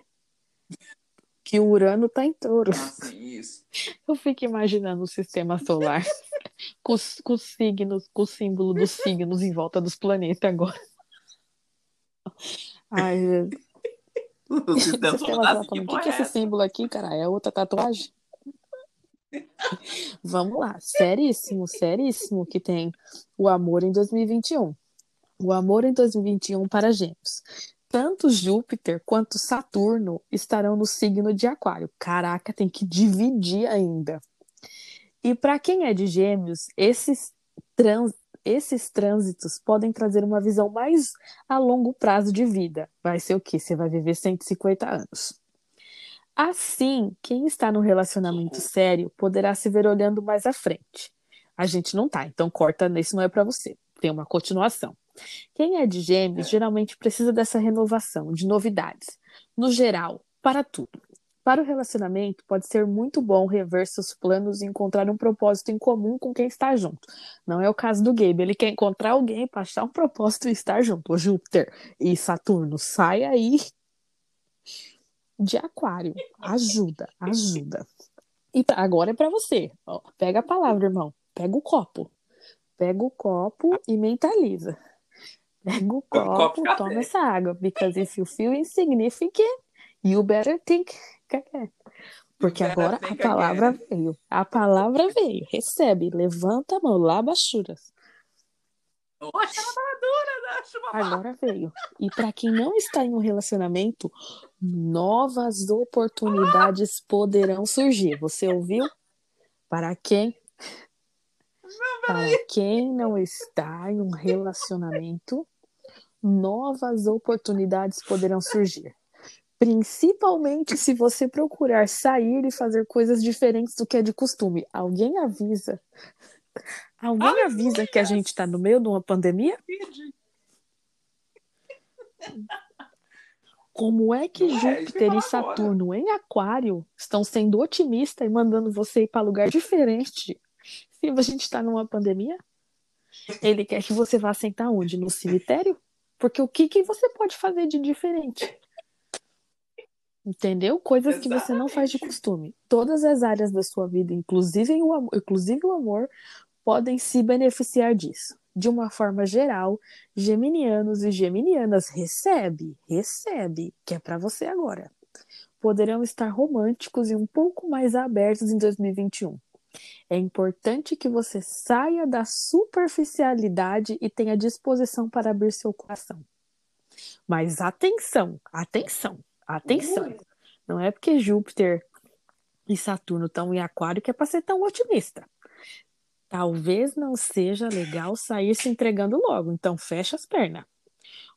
Que o Urano tá em touro. Ah, sim, isso. Eu fico imaginando o sistema solar [LAUGHS] com, os- com os signos, com o símbolo dos signos em volta dos planetas agora. Ai, O sistema solar falando, o que, que é esse símbolo aqui, cara? É outra tatuagem? Vamos lá, seríssimo, seríssimo que tem o amor em 2021. O amor em 2021 para Gêmeos. Tanto Júpiter quanto Saturno estarão no signo de Aquário. Caraca, tem que dividir ainda. E para quem é de Gêmeos, esses, trans, esses trânsitos podem trazer uma visão mais a longo prazo de vida. Vai ser o quê? Você vai viver 150 anos. Assim, quem está num relacionamento sério poderá se ver olhando mais à frente. A gente não tá, então corta, isso não é para você. Tem uma continuação. Quem é de gêmeos geralmente precisa dessa renovação, de novidades. No geral, para tudo. Para o relacionamento, pode ser muito bom rever seus planos e encontrar um propósito em comum com quem está junto. Não é o caso do Gabe, ele quer encontrar alguém para achar um propósito e estar junto. Júpiter e Saturno, sai aí de aquário. Ajuda, ajuda. E agora é para você. Ó, pega a palavra, irmão. Pega o copo. Pega o copo e mentaliza. Pega o Copo copo, toma essa água. Because if you feel insignificant, you better think. Porque agora a palavra veio. A palavra veio. Recebe. Levanta a mão. Lava churas. Oxe, ela tá dura, né? Agora veio. E para quem não está em um relacionamento, novas oportunidades poderão surgir. Você ouviu? Para quem? Para quem não está em um relacionamento, novas oportunidades poderão surgir. Principalmente se você procurar sair e fazer coisas diferentes do que é de costume. Alguém avisa? Alguém avisa que a gente está no meio de uma pandemia? Como é que é, Júpiter e falar agora. Saturno em Aquário estão sendo otimistas e mandando você ir para lugar diferente? Se [LAUGHS] a gente está numa pandemia, ele quer que você vá sentar onde? No cemitério? Porque o que, que você pode fazer de diferente? Entendeu? Coisas que você não faz de Exatamente. costume. Todas as áreas da sua vida, inclusive o amor, inclusive o amor, podem se beneficiar disso. De uma forma geral, geminianos e geminianas recebe, recebe, que é para você agora. Poderão estar românticos e um pouco mais abertos em 2021. É importante que você saia da superficialidade e tenha disposição para abrir seu coração. Mas atenção, atenção, atenção. Não é porque Júpiter e Saturno estão em Aquário que é para ser tão otimista. Talvez não seja legal sair se entregando logo, então fecha as pernas.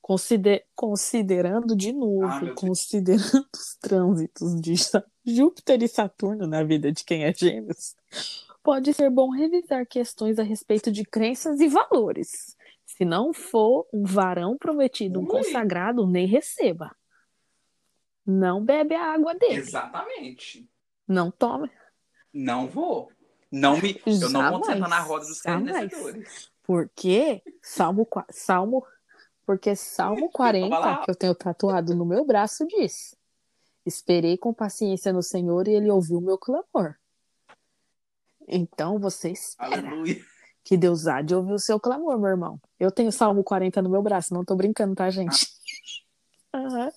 Consider- considerando de novo, Ah, considerando os trânsitos de Júpiter e Saturno na vida de quem é gêmeos, pode ser bom revisar questões a respeito de crenças e valores. Se não for um varão prometido, um Ui. consagrado, nem receba. Não bebe a água dele. Exatamente. Não tome. Não vou. Não me, eu não vou Jamais. sentar na roda dos Jamais. escarnecedores. Porque Salmo, Salmo, porque Salmo [LAUGHS] 40, lá. que eu tenho tatuado no meu braço, diz: Esperei com paciência no Senhor e ele ouviu o meu clamor. Então você espera Aleluia. que Deus há de ouvir o seu clamor, meu irmão. Eu tenho Salmo 40 no meu braço, não tô brincando, tá, gente? [LAUGHS] Aham.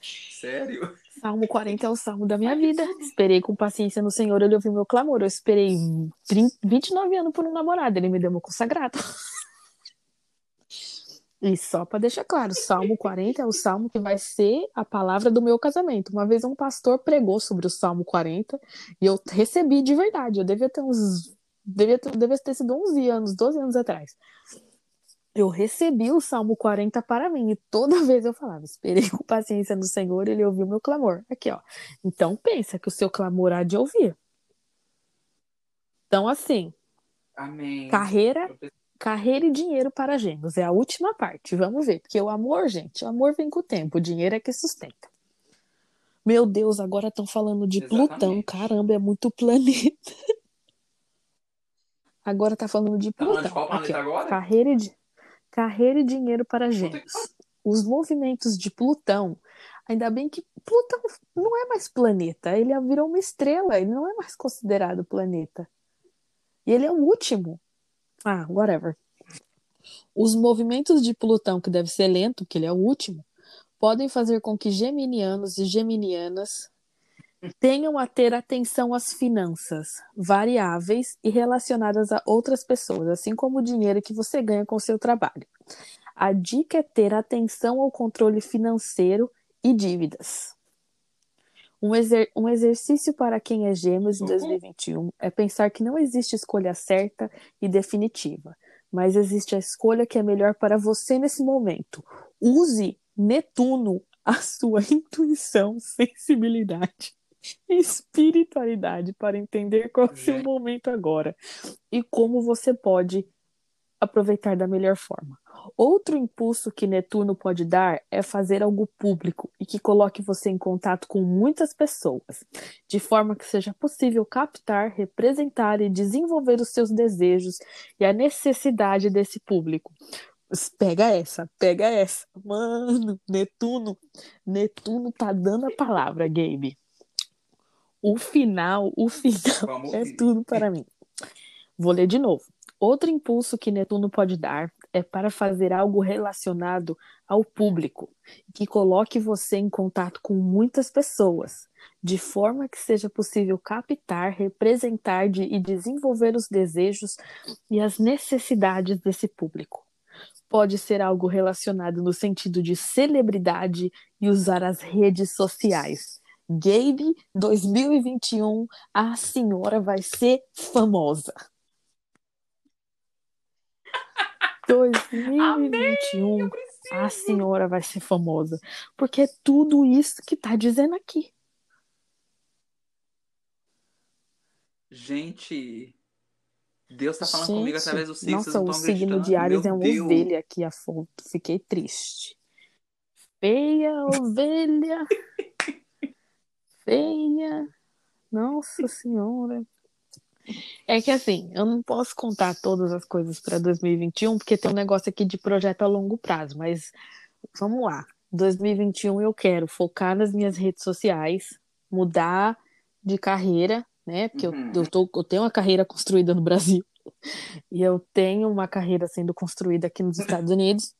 Sério? Salmo 40 é o salmo da minha vida. Esperei com paciência no Senhor, ele ouviu meu clamor. Eu esperei 30, 29 anos por um namorado, ele me deu meu consagrado. E só para deixar claro, Salmo 40 é o salmo que vai ser a palavra do meu casamento. Uma vez um pastor pregou sobre o Salmo 40 e eu recebi de verdade. Eu devia ter uns devia ter, devia ter sido 11 anos, 12 anos atrás. Eu recebi o Salmo 40 para mim e toda [LAUGHS] vez eu falava: Esperei com paciência no Senhor, ele ouviu meu clamor. Aqui, ó. Então pensa que o seu clamor há de ouvir. Então, assim. Amém. Carreira, carreira e dinheiro para gêmeos. É a última parte. Vamos ver. Porque o amor, gente, o amor vem com o tempo. O dinheiro é que sustenta. Meu Deus, agora estão falando de Exatamente. Plutão. Caramba, é muito planeta. Agora tá falando de Plutão. Tá falando de Aqui, agora? Carreira e, carreira e dinheiro para gêmeos. Os movimentos de Plutão, ainda bem que Plutão não é mais planeta, ele virou uma estrela, ele não é mais considerado planeta. E ele é o último. Ah, whatever. Os movimentos de Plutão, que deve ser lento, que ele é o último, podem fazer com que geminianos e geminianas tenham a ter atenção às finanças variáveis e relacionadas a outras pessoas, assim como o dinheiro que você ganha com o seu trabalho. A dica é ter atenção ao controle financeiro e dívidas. Um, exer um exercício para quem é gêmeos em 2021 uhum. é pensar que não existe escolha certa e definitiva, mas existe a escolha que é melhor para você nesse momento. Use Netuno, a sua [LAUGHS] intuição, sensibilidade e espiritualidade para entender qual é o seu momento agora e como você pode aproveitar da melhor forma. Outro impulso que Netuno pode dar é fazer algo público e que coloque você em contato com muitas pessoas, de forma que seja possível captar, representar e desenvolver os seus desejos e a necessidade desse público. Pega essa, pega essa. Mano, Netuno, Netuno tá dando a palavra, Gabe. O final, o final é tudo para mim. Vou ler de novo. Outro impulso que Netuno pode dar é para fazer algo relacionado ao público, que coloque você em contato com muitas pessoas, de forma que seja possível captar, representar de, e desenvolver os desejos e as necessidades desse público. Pode ser algo relacionado no sentido de celebridade e usar as redes sociais. Gabe 2021, a senhora vai ser famosa. 2021, Amém, a senhora vai ser famosa. Porque é tudo isso que tá dizendo aqui. Gente, Deus tá falando Gente, comigo através do signo. Nossa, o signo de Ares é uma Deus. ovelha aqui a foto. Fiquei triste. Feia ovelha. [LAUGHS] Feia. Nossa senhora. É que assim, eu não posso contar todas as coisas para 2021, porque tem um negócio aqui de projeto a longo prazo, mas vamos lá. 2021 eu quero focar nas minhas redes sociais, mudar de carreira, né? Porque uhum. eu, eu, tô, eu tenho uma carreira construída no Brasil e eu tenho uma carreira sendo construída aqui nos Estados Unidos.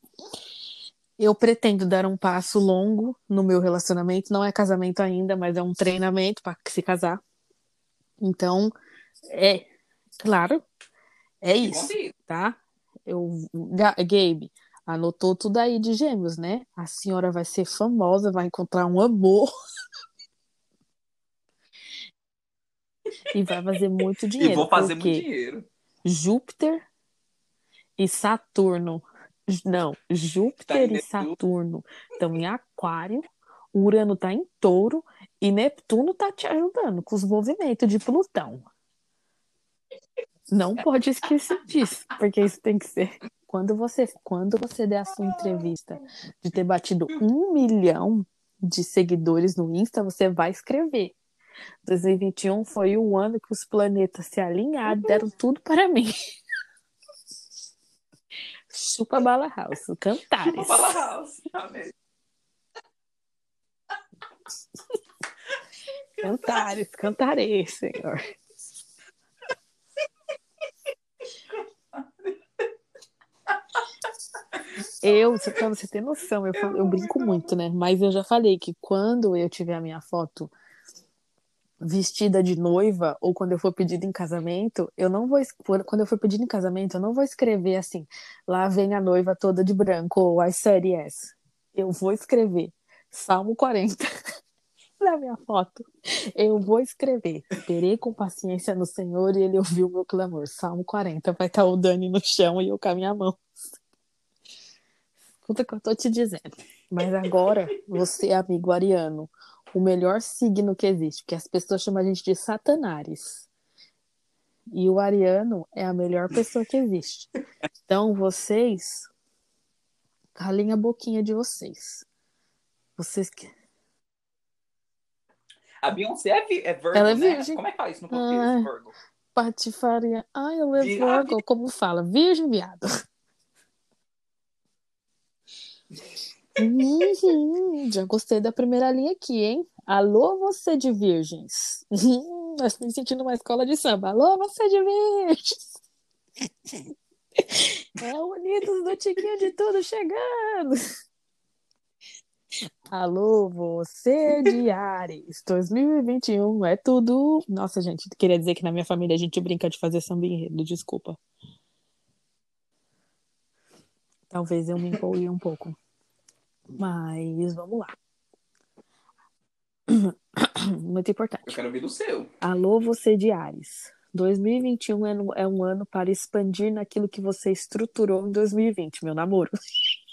Eu pretendo dar um passo longo no meu relacionamento, não é casamento ainda, mas é um treinamento para se casar. Então, é, claro, é isso, tá? Eu, Gabe, anotou tudo aí de gêmeos, né? A senhora vai ser famosa, vai encontrar um amor. [LAUGHS] e vai fazer muito dinheiro. E vou fazer muito dinheiro. Júpiter e Saturno. Não, Júpiter tá e Saturno estão em Aquário, Urano está em Touro e Neptuno está te ajudando com os movimentos de Plutão. Não pode esquecer disso, porque isso tem que ser. Quando você, quando você der a sua entrevista de ter batido um milhão de seguidores no Insta, você vai escrever. 2021 foi o ano que os planetas se alinharam, deram tudo para mim. Chupa Bala House, cantares. Chupa Bala House, amém. Cantares, cantarei, Senhor. Eu, pra você ter noção, eu, eu brinco muito, né? Mas eu já falei que quando eu tiver a minha foto vestida de noiva ou quando eu for pedido em casamento, eu não vou quando eu for pedido em casamento, eu não vou escrever assim, lá vem a noiva toda de branco ou I said yes. Eu vou escrever Salmo 40. Cadê a minha foto? Eu vou escrever. Esperei com paciência no Senhor e ele ouviu meu clamor. Salmo 40. Vai estar o Dani no chão e eu com a minha mão. Escuta o que eu tô te dizendo. Mas agora, você, amigo ariano, o melhor signo que existe, que as pessoas chamam a gente de satanares. E o ariano é a melhor pessoa que existe. Então, vocês, calem a boquinha de vocês. Vocês que. A Beyoncé é, é Virgo, Ela é né? virgem. Como é que fala isso no português, Ah. Virgo? Patifaria. Ai, eu levo Vi- Virgo, como fala? Virgem, viado. Uhum, já gostei da primeira linha aqui, hein? Alô, você de virgens. Uhum, Nós me sentindo uma escola de samba. Alô, você de virgens. É o Unidos do Tiquinho de Tudo chegando. Alô, você de Ares. 2021 é tudo. Nossa, gente, queria dizer que na minha família a gente brinca de fazer samba enredo, desculpa. Talvez eu me empolgue um pouco. Mas vamos lá. [COUGHS] Muito importante. Eu quero ouvir do seu. Alô, você de Ares. 2021 é um- é um ano para expandir naquilo que você estruturou em 2020, meu namoro. [LAUGHS]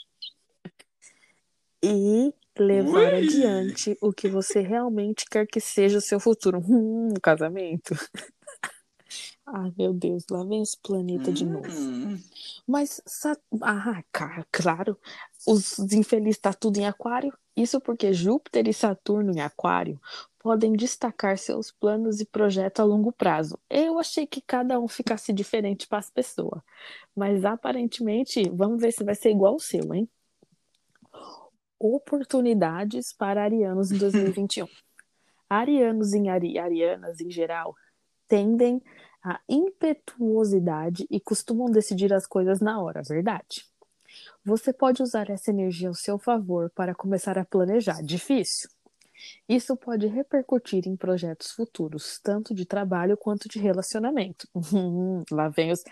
E levar Ui! adiante o que você realmente quer que seja o seu futuro. Hum, um casamento. Ai, meu Deus, lá vem os planetas de novo. Hum. Mas, ah, ca- claro, os infelizes tá tudo em aquário. Isso porque Júpiter e Saturno em aquário podem destacar seus planos e projetos a longo prazo. Eu achei que cada um ficasse diferente para as pessoas. Mas aparentemente, vamos ver se vai ser igual o seu, hein? Oportunidades para arianos em [LAUGHS] 2021. Arianos e ari arianas em geral tendem a impetuosidade e costumam decidir as coisas na hora, verdade? Você pode usar essa energia ao seu favor para começar a planejar. Difícil? Isso pode repercutir em projetos futuros, tanto de trabalho quanto de relacionamento. Hum, lá vem os,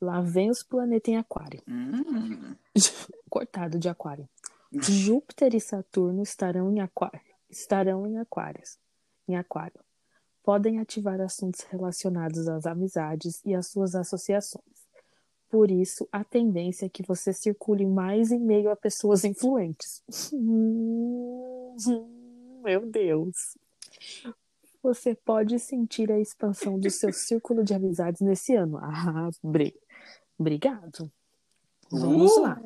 lá vem os planetas em aquário. Hum. Cortado de aquário. [LAUGHS] Júpiter e Saturno estarão em aquário. Estarão em aquários. Em aquário. Podem ativar assuntos relacionados às amizades e às suas associações. Por isso, a tendência é que você circule mais em meio a pessoas influentes. [LAUGHS] Meu Deus. Você pode sentir a expansão do seu [LAUGHS] círculo de amizades nesse ano. Ah, bri- obrigado. Vamos Uh! lá.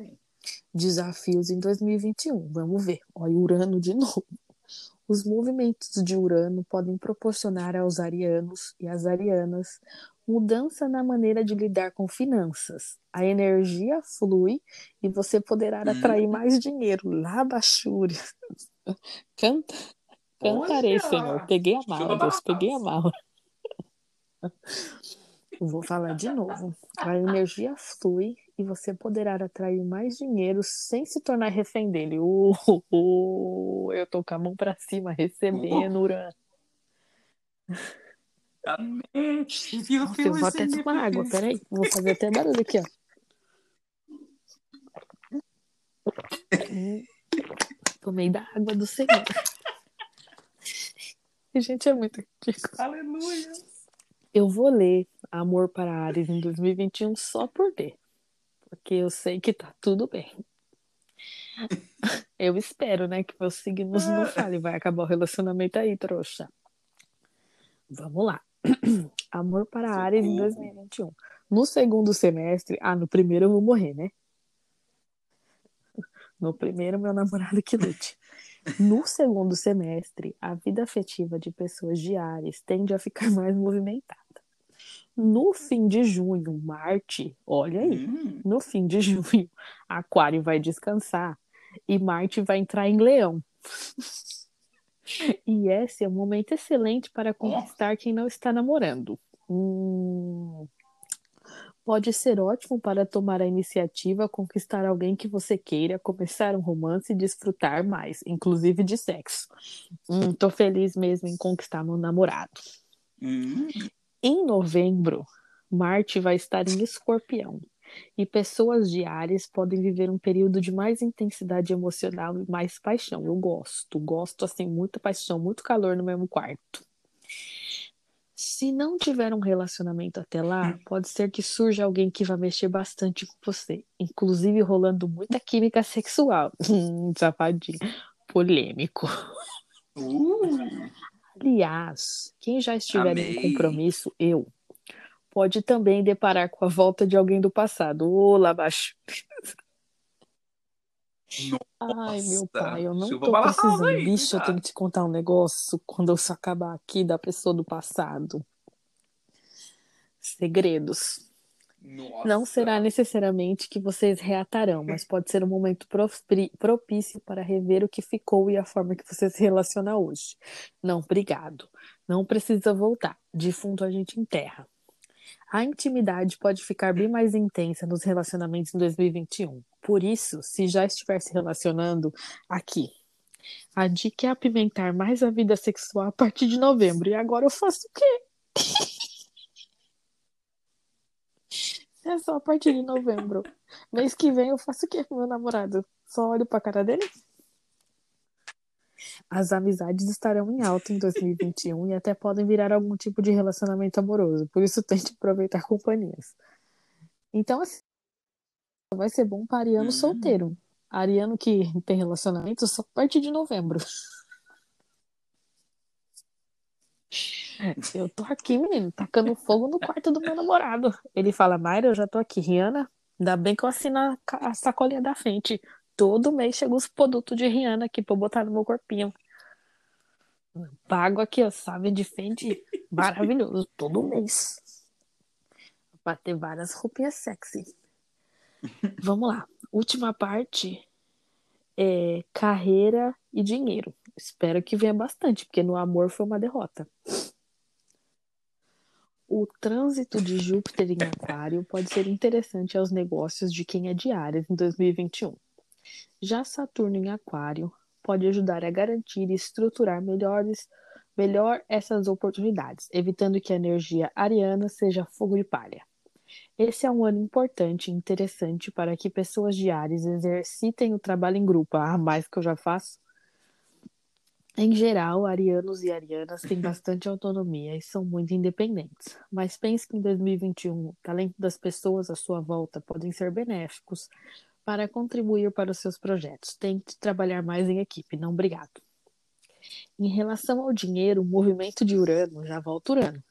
Desafios em 2021. Vamos ver. Olha, Urano de [LAUGHS] novo. Os movimentos de Urano podem proporcionar aos arianos e às arianas mudança na maneira de lidar com finanças. A energia flui e você poderá Hum. atrair mais dinheiro. Labachure. Canta, cantarei, Olha! Senhor. Peguei a mala, Deus. Peguei a mala. Vou falar de novo. A energia flui e você poderá atrair mais dinheiro sem se tornar refém dele. Uh, uh, [LAUGHS] uh, eu tô com a mão pra cima, recebendo, Urano. Amém. Viu, Nossa, eu vou até tomar água, peraí. Vou fazer até barulho aqui, ó. Hum, Tomei da água do Senhor. Gente, é muito ridículo. Aleluia. Eu vou ler Amor para Ares em 2021 só por ler. Porque eu sei que tá tudo bem. Eu espero, né, que meus signos não falem. Vai acabar o relacionamento aí, trouxa. Vamos lá. [CLEARS THROAT] Amor para Ares em 2021. No segundo semestre. Ah, no primeiro eu vou morrer, né? No primeiro, meu namorado que lute. No segundo semestre, a vida afetiva de pessoas de Ares tende a ficar [LAUGHS] mais movimentada. No fim de junho, Marte, olha aí, Hum. no fim de [LAUGHS] junho, Aquário vai descansar e Marte vai entrar em Leão. E esse é um momento excelente para conquistar quem não está namorando. Hum, pode ser ótimo para tomar a iniciativa, conquistar alguém que você queira, começar um romance e desfrutar mais, inclusive de sexo. Hum, tô feliz mesmo em conquistar meu namorado. Hum. Em novembro, Marte vai estar em Escorpião. E pessoas de Ares podem viver um período de mais intensidade emocional e mais paixão. Eu gosto, gosto assim, muita paixão, muito calor no mesmo quarto. Se não tiver um relacionamento até lá, pode ser que surja alguém que vai mexer bastante com você, inclusive rolando muita química sexual. [LAUGHS] Safadinho. Polêmico. Uh, Aliás, quem já estiver Amei. em compromisso, eu, pode também deparar com a volta de alguém do passado. Ô, Labaixo. Ai, meu pai, eu não chuva tô precisando. aí, Bicho, eu tá? tenho que te contar um negócio quando eu acabar aqui da pessoa do passado. Segredos. Nossa. Não será necessariamente que vocês reatarão, mas pode ser um momento propício para rever o que ficou e a forma que você se relaciona hoje. Não, obrigado. Não precisa voltar. Defunto a gente enterra. A intimidade pode ficar bem mais intensa nos relacionamentos em 2021. Por isso, se já estiver se relacionando, aqui. A dica é apimentar mais a vida sexual a partir de novembro. E agora eu faço o quê? [LAUGHS] É só a partir de novembro. Mês que vem eu faço o quê com meu namorado? Só olho pra cara dele? As amizades estarão em alta em 2021 e até podem virar algum tipo de relacionamento amoroso. Por isso tente aproveitar companhias. Então, assim, vai ser bom para ariano Hum. solteiro. Ariano que tem relacionamento só a partir de novembro. [LAUGHS] Eu tô aqui, menino, tacando fogo no quarto do meu namorado. Ele fala, Mayra, eu já tô aqui. Rihanna, ainda bem que eu assino a, sacolinha da frente. Todo mês chega os produtos de Rihanna aqui pra eu botar no meu corpinho. Pago aqui, ó, sabe, de frente. Maravilhoso, todo mês. Pra ter várias roupinhas sexy. Vamos lá. Última parte é carreira e dinheiro. Espero que venha bastante, porque no amor foi uma derrota. O trânsito de Júpiter em Aquário pode ser interessante aos negócios de quem é de Áries em 2021. Já Saturno em Aquário pode ajudar a garantir e estruturar melhores, melhor essas oportunidades, evitando que a energia ariana seja fogo de palha. Esse é um ano importante e interessante para que pessoas de Ares exercitem o trabalho em grupo. Ah, mais que eu já faço. Em geral, arianos e arianas têm bastante autonomia e são muito independentes. Mas pense que em 2021, o talento das pessoas à sua volta podem ser benéficos para contribuir para os seus projetos. Tente trabalhar mais em equipe, não obrigado. Em relação ao dinheiro, o movimento de Urano, já volta Urano,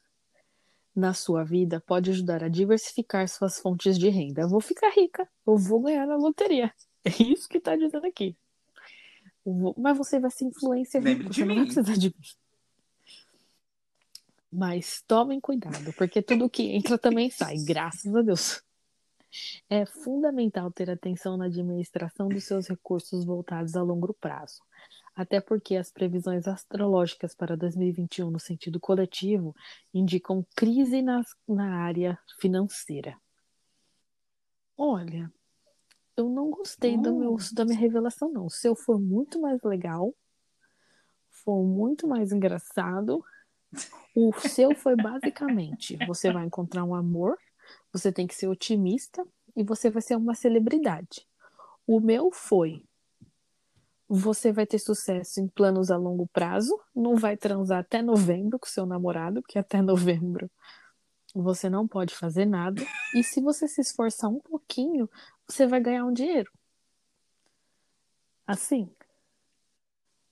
na sua vida pode ajudar a diversificar suas fontes de renda. Eu vou ficar rica, eu vou ganhar na loteria. [LAUGHS] É isso que está dizendo aqui. Mas você vai ser influencer Lembre rico, de você não vai mim. precisar de mim. Mas tomem cuidado, porque tudo que entra também sai, graças a Deus. É fundamental ter atenção na administração dos seus recursos voltados a longo prazo. Até porque as previsões astrológicas para 2021 no sentido coletivo indicam crise nas- na área financeira. Olha, eu não gostei do meu, da minha revelação, não. O seu foi muito mais legal, foi muito mais engraçado. O seu foi basicamente: você vai encontrar um amor, você tem que ser otimista e você vai ser uma celebridade. O meu foi: você vai ter sucesso em planos a longo prazo, não vai transar até novembro com seu namorado, porque até [LAUGHS] novembro você não pode fazer nada. E se você se esforçar um pouquinho, você vai ganhar um dinheiro. Assim,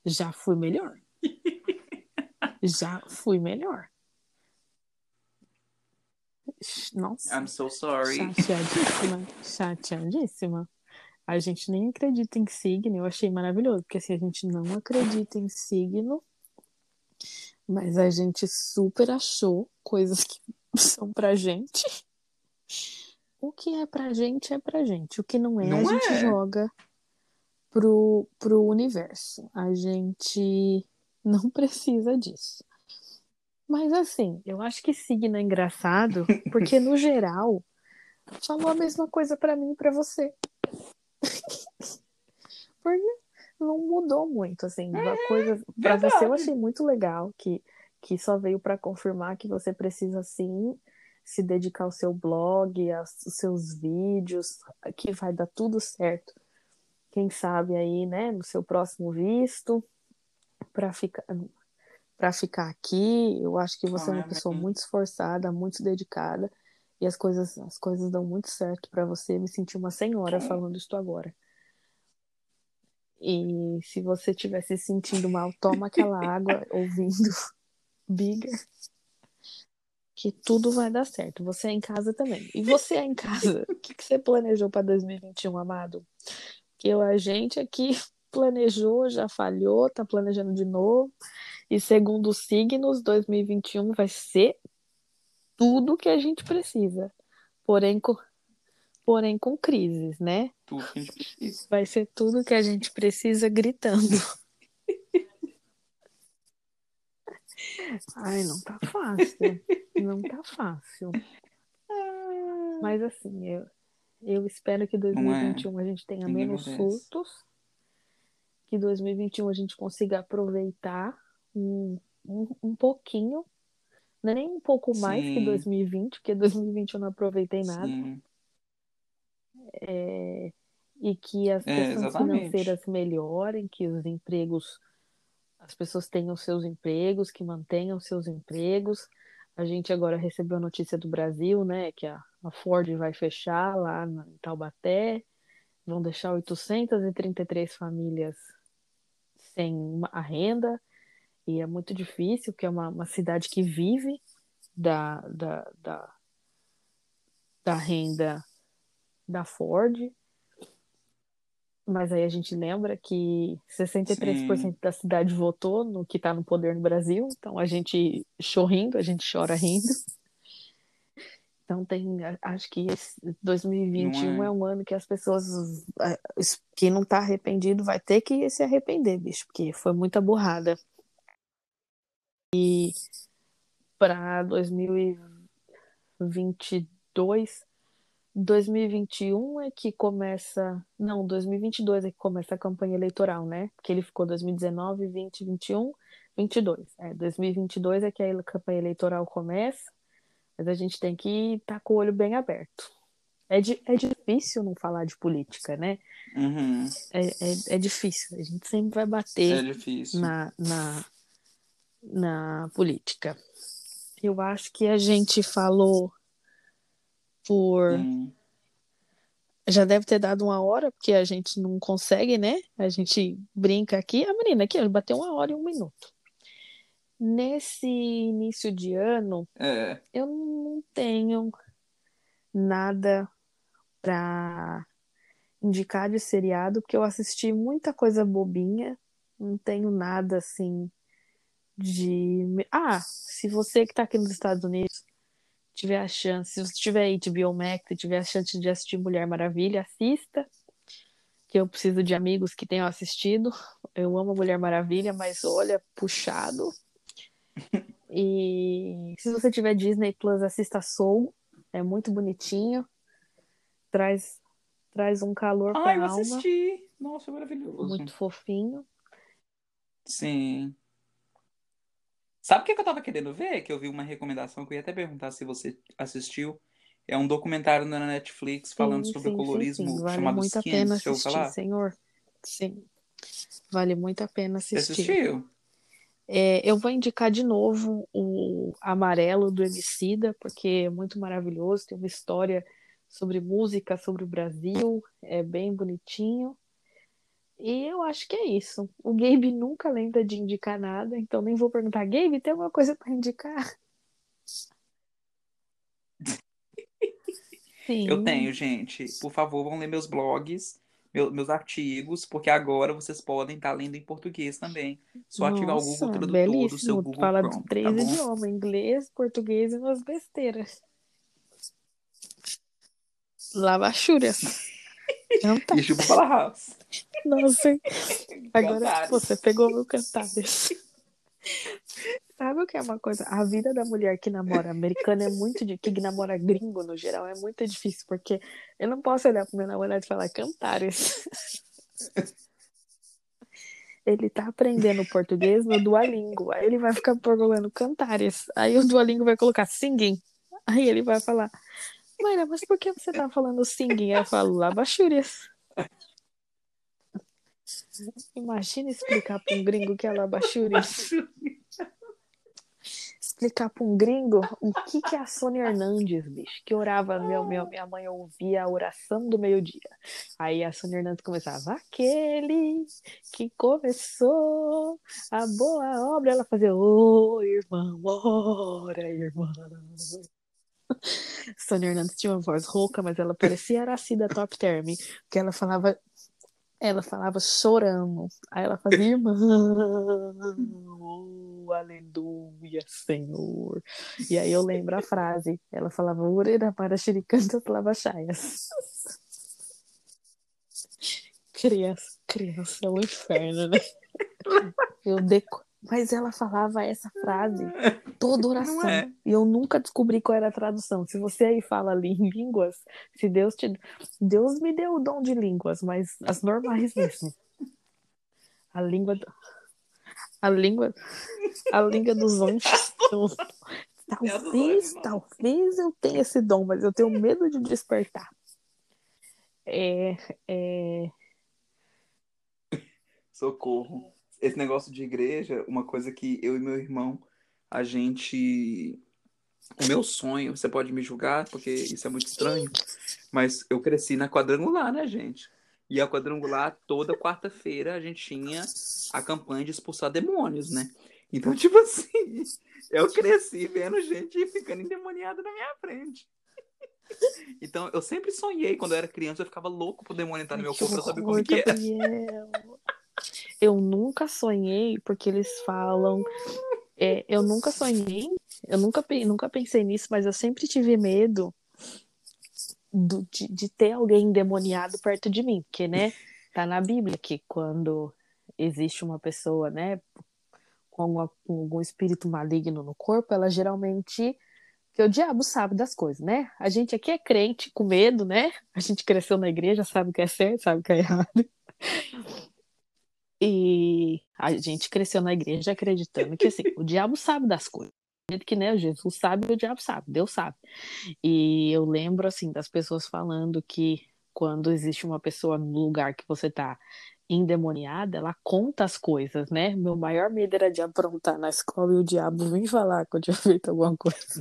já fui melhor. [LAUGHS] Já fui melhor. Nossa, I'm so sorry. chateadíssima, chateadíssima. A gente nem acredita em signo, eu achei maravilhoso, porque assim, a gente não acredita em signo, mas a gente super achou coisas que [LAUGHS] são pra gente. O que é pra gente é pra gente, o que não é, Não a gente é. joga pro, pro universo. A gente não [LAUGHS] precisa disso. Mas assim, eu acho que signo é engraçado, porque no [LAUGHS] geral falou a mesma coisa pra mim e pra você. [LAUGHS] Porque não mudou muito, assim, uma coisa pra verdade. você eu achei muito legal que que só veio pra confirmar que você precisa sim se dedicar ao seu blog, aos seus vídeos, que vai dar tudo certo. Quem sabe aí, né, no seu próximo visto, para ficar para ficar aqui. Eu acho que você é uma pessoa muito esforçada, muito dedicada e as coisas as coisas dão muito certo para você. Me senti uma senhora falando isso agora. E se você estiver se sentindo mal, toma aquela água [LAUGHS] ouvindo Bigger. Que tudo vai dar certo. Você é em casa também. E você é em casa. [LAUGHS] O que, que você planejou para 2021, amado? Que eu, a gente aqui [LAUGHS] planejou, já falhou, tá planejando de novo. E segundo os signos, 2021 vai ser tudo que a gente precisa. Porém, com, porém com crises, né? Tudo que a gente precisa. Vai ser tudo que a gente precisa gritando. Ai, não tá fácil. Não tá fácil. Mas assim, eu, eu espero que 2021 é. a gente tenha Ninguém menos merece. surtos. Que 2021 a gente consiga aproveitar um, um, um pouquinho. Não é nem um pouco mais Sim. que 2020, porque 2020 eu não aproveitei nada. É, e que as é, questões financeiras melhorem, que os empregos as pessoas tenham seus empregos, que mantenham seus empregos. A gente agora recebeu a notícia do Brasil, né, que a, a Ford vai fechar lá em Taubaté, vão deixar 833 famílias sem a renda, e é muito difícil, porque é uma, uma cidade que vive da, da, da, da renda da Ford, mas aí a gente lembra que 63% Sim. da cidade votou no que está no poder no Brasil, então a gente chorrindo, a gente chora rindo. Então tem, acho que 2021 é. é. um ano que as pessoas, quem não está arrependido vai ter que se arrepender, bicho, porque foi muita burrada. E para 2022 2021 é que começa. Não, 2022 é que começa a campanha eleitoral, né? Porque ele ficou 2019, 20, 21, 22. É, 2022 é que a campanha eleitoral começa, mas a gente tem que estar tá com o olho bem aberto. É, di, é difícil não falar de política, né? Uhum. É, é, é, difícil. A gente sempre vai bater é na, na, na política. Eu acho que a gente falou por. Hum. Já deve ter dado uma hora, porque a gente não consegue, né? A gente brinca aqui. A menina aqui, bateu uma hora e um minuto. Nesse início de ano, é. eu não tenho nada para indicar de seriado, porque eu assisti muita coisa bobinha, não tenho nada assim de. Ah, se você que está aqui nos Estados Unidos tiver a chance, se você tiver HBO Max e tiver a chance de assistir Mulher Maravilha, assista. Que eu preciso de amigos que tenham assistido. Eu amo Mulher Maravilha, mas olha, puxado. [LAUGHS] E se você tiver Disney Plus, assista Soul. É muito bonitinho. Traz, traz um calor para a alma. assisti. Nossa, maravilhoso. Muito fofinho. Sim. Sabe o que, eu tava querendo ver? Que eu vi uma recomendação que eu ia até perguntar se você assistiu. É um documentário na Netflix falando sim, sobre sim, colorismo sim, vale chamado muito Skin. A pena assistir, falar? senhor. Sim. Vale muito a pena assistir. Você assistiu? É, eu vou indicar de novo o Amarelo do Emicida, porque é muito maravilhoso, tem uma história sobre música, sobre o Brasil, é bem bonitinho. E eu acho que é isso. O Gabe nunca lembra de indicar nada, então nem vou perguntar, Gabe, tem alguma coisa para indicar? [LAUGHS] [LAUGHS] Sim. Eu tenho, gente. Por favor, vão ler meus blogs, meu, meus artigos, porque agora vocês podem estar tá lendo em português também. Só Nossa, ativar o Google Tradutor do seu Google Fala Chrome, de três tá idiomas, inglês, português e umas besteiras. Lavachúrias. [LAUGHS] Não tá. E chupa fala house. Nossa, [LAUGHS] agora você pegou meu cantares. [LAUGHS] Sabe o que é uma coisa? A vida da mulher que namora americana é muito de que namora gringo no geral é muito difícil, porque eu não posso olhar pro meu namorado e falar cantares. [LAUGHS] Ele tá aprendendo português no Duolingo. Aí ele vai ficar procurando cantares. Aí o Duolingo vai colocar singing. Aí ele vai falar, Mayra, mas por que você tá falando singing? Aí eu falo, labachúrias. Imagina explicar para um gringo que é [LAUGHS] labachúrias. explicar para um gringo o que, que é a Sônia Hernandes, bicho, que orava, meu, meu, minha mãe ouvia a oração do meio-dia. Aí a Sônia Hernandes começava, aquele que começou a boa obra, ela fazia, ô oh, irmão, ora, irmã. Sônia Hernandes tinha uma voz rouca, mas ela parecia Aracida Top Term, porque ela falava ela falava chorando. Aí ela fazia, irmão, aleluia, Senhor. E aí eu lembro a frase. Ela falava, Ureira para xericanta chaias. Criança, criança é um inferno, né? [LAUGHS] Eu deco... Mas ela falava essa frase [LAUGHS] toda oração. É. E eu nunca descobri qual era a tradução. Se você aí fala línguas, se Deus te. Deus me deu o dom de línguas, mas as normais [LAUGHS] mesmo. A língua. A língua. A língua dos anjos. [LAUGHS] talvez, talvez eu tenha esse dom, mas eu tenho medo de despertar. É. é... Socorro esse negócio de igreja, uma coisa que eu e meu irmão, a gente. O meu sonho, você pode me julgar, porque isso é muito estranho, mas eu cresci na quadrangular, né, gente? E a quadrangular, toda quarta-feira, a gente tinha a campanha de expulsar demônios, né? Então, [LAUGHS] tipo assim, eu cresci vendo gente ficando endemoniada na minha frente. Então, eu sempre sonhei, quando eu era criança, eu ficava louco pro demônio entrar no meu corpo pra saber como que era. Eu nunca sonhei, porque eles falam. É, eu nunca sonhei, eu nunca, nunca pensei nisso, mas eu sempre tive medo do, de, de ter alguém endemoniado perto de mim, porque, né, tá na Bíblia que quando existe uma pessoa, né, com, com algum espírito maligno no corpo, ela geralmente que o diabo sabe das coisas, né? A gente aqui é crente com medo, né? A gente cresceu na igreja, sabe o que é certo, sabe o que é errado. E a gente cresceu na igreja acreditando que assim, o [LAUGHS] diabo sabe das coisas. Que né, Jesus sabe, o diabo sabe, Deus sabe. E eu lembro assim das pessoas falando que quando existe uma pessoa no lugar que você tá endemoniada, ela conta as coisas, né? Meu maior medo era de aprontar na escola e o diabo vir falar que eu tinha feito alguma coisa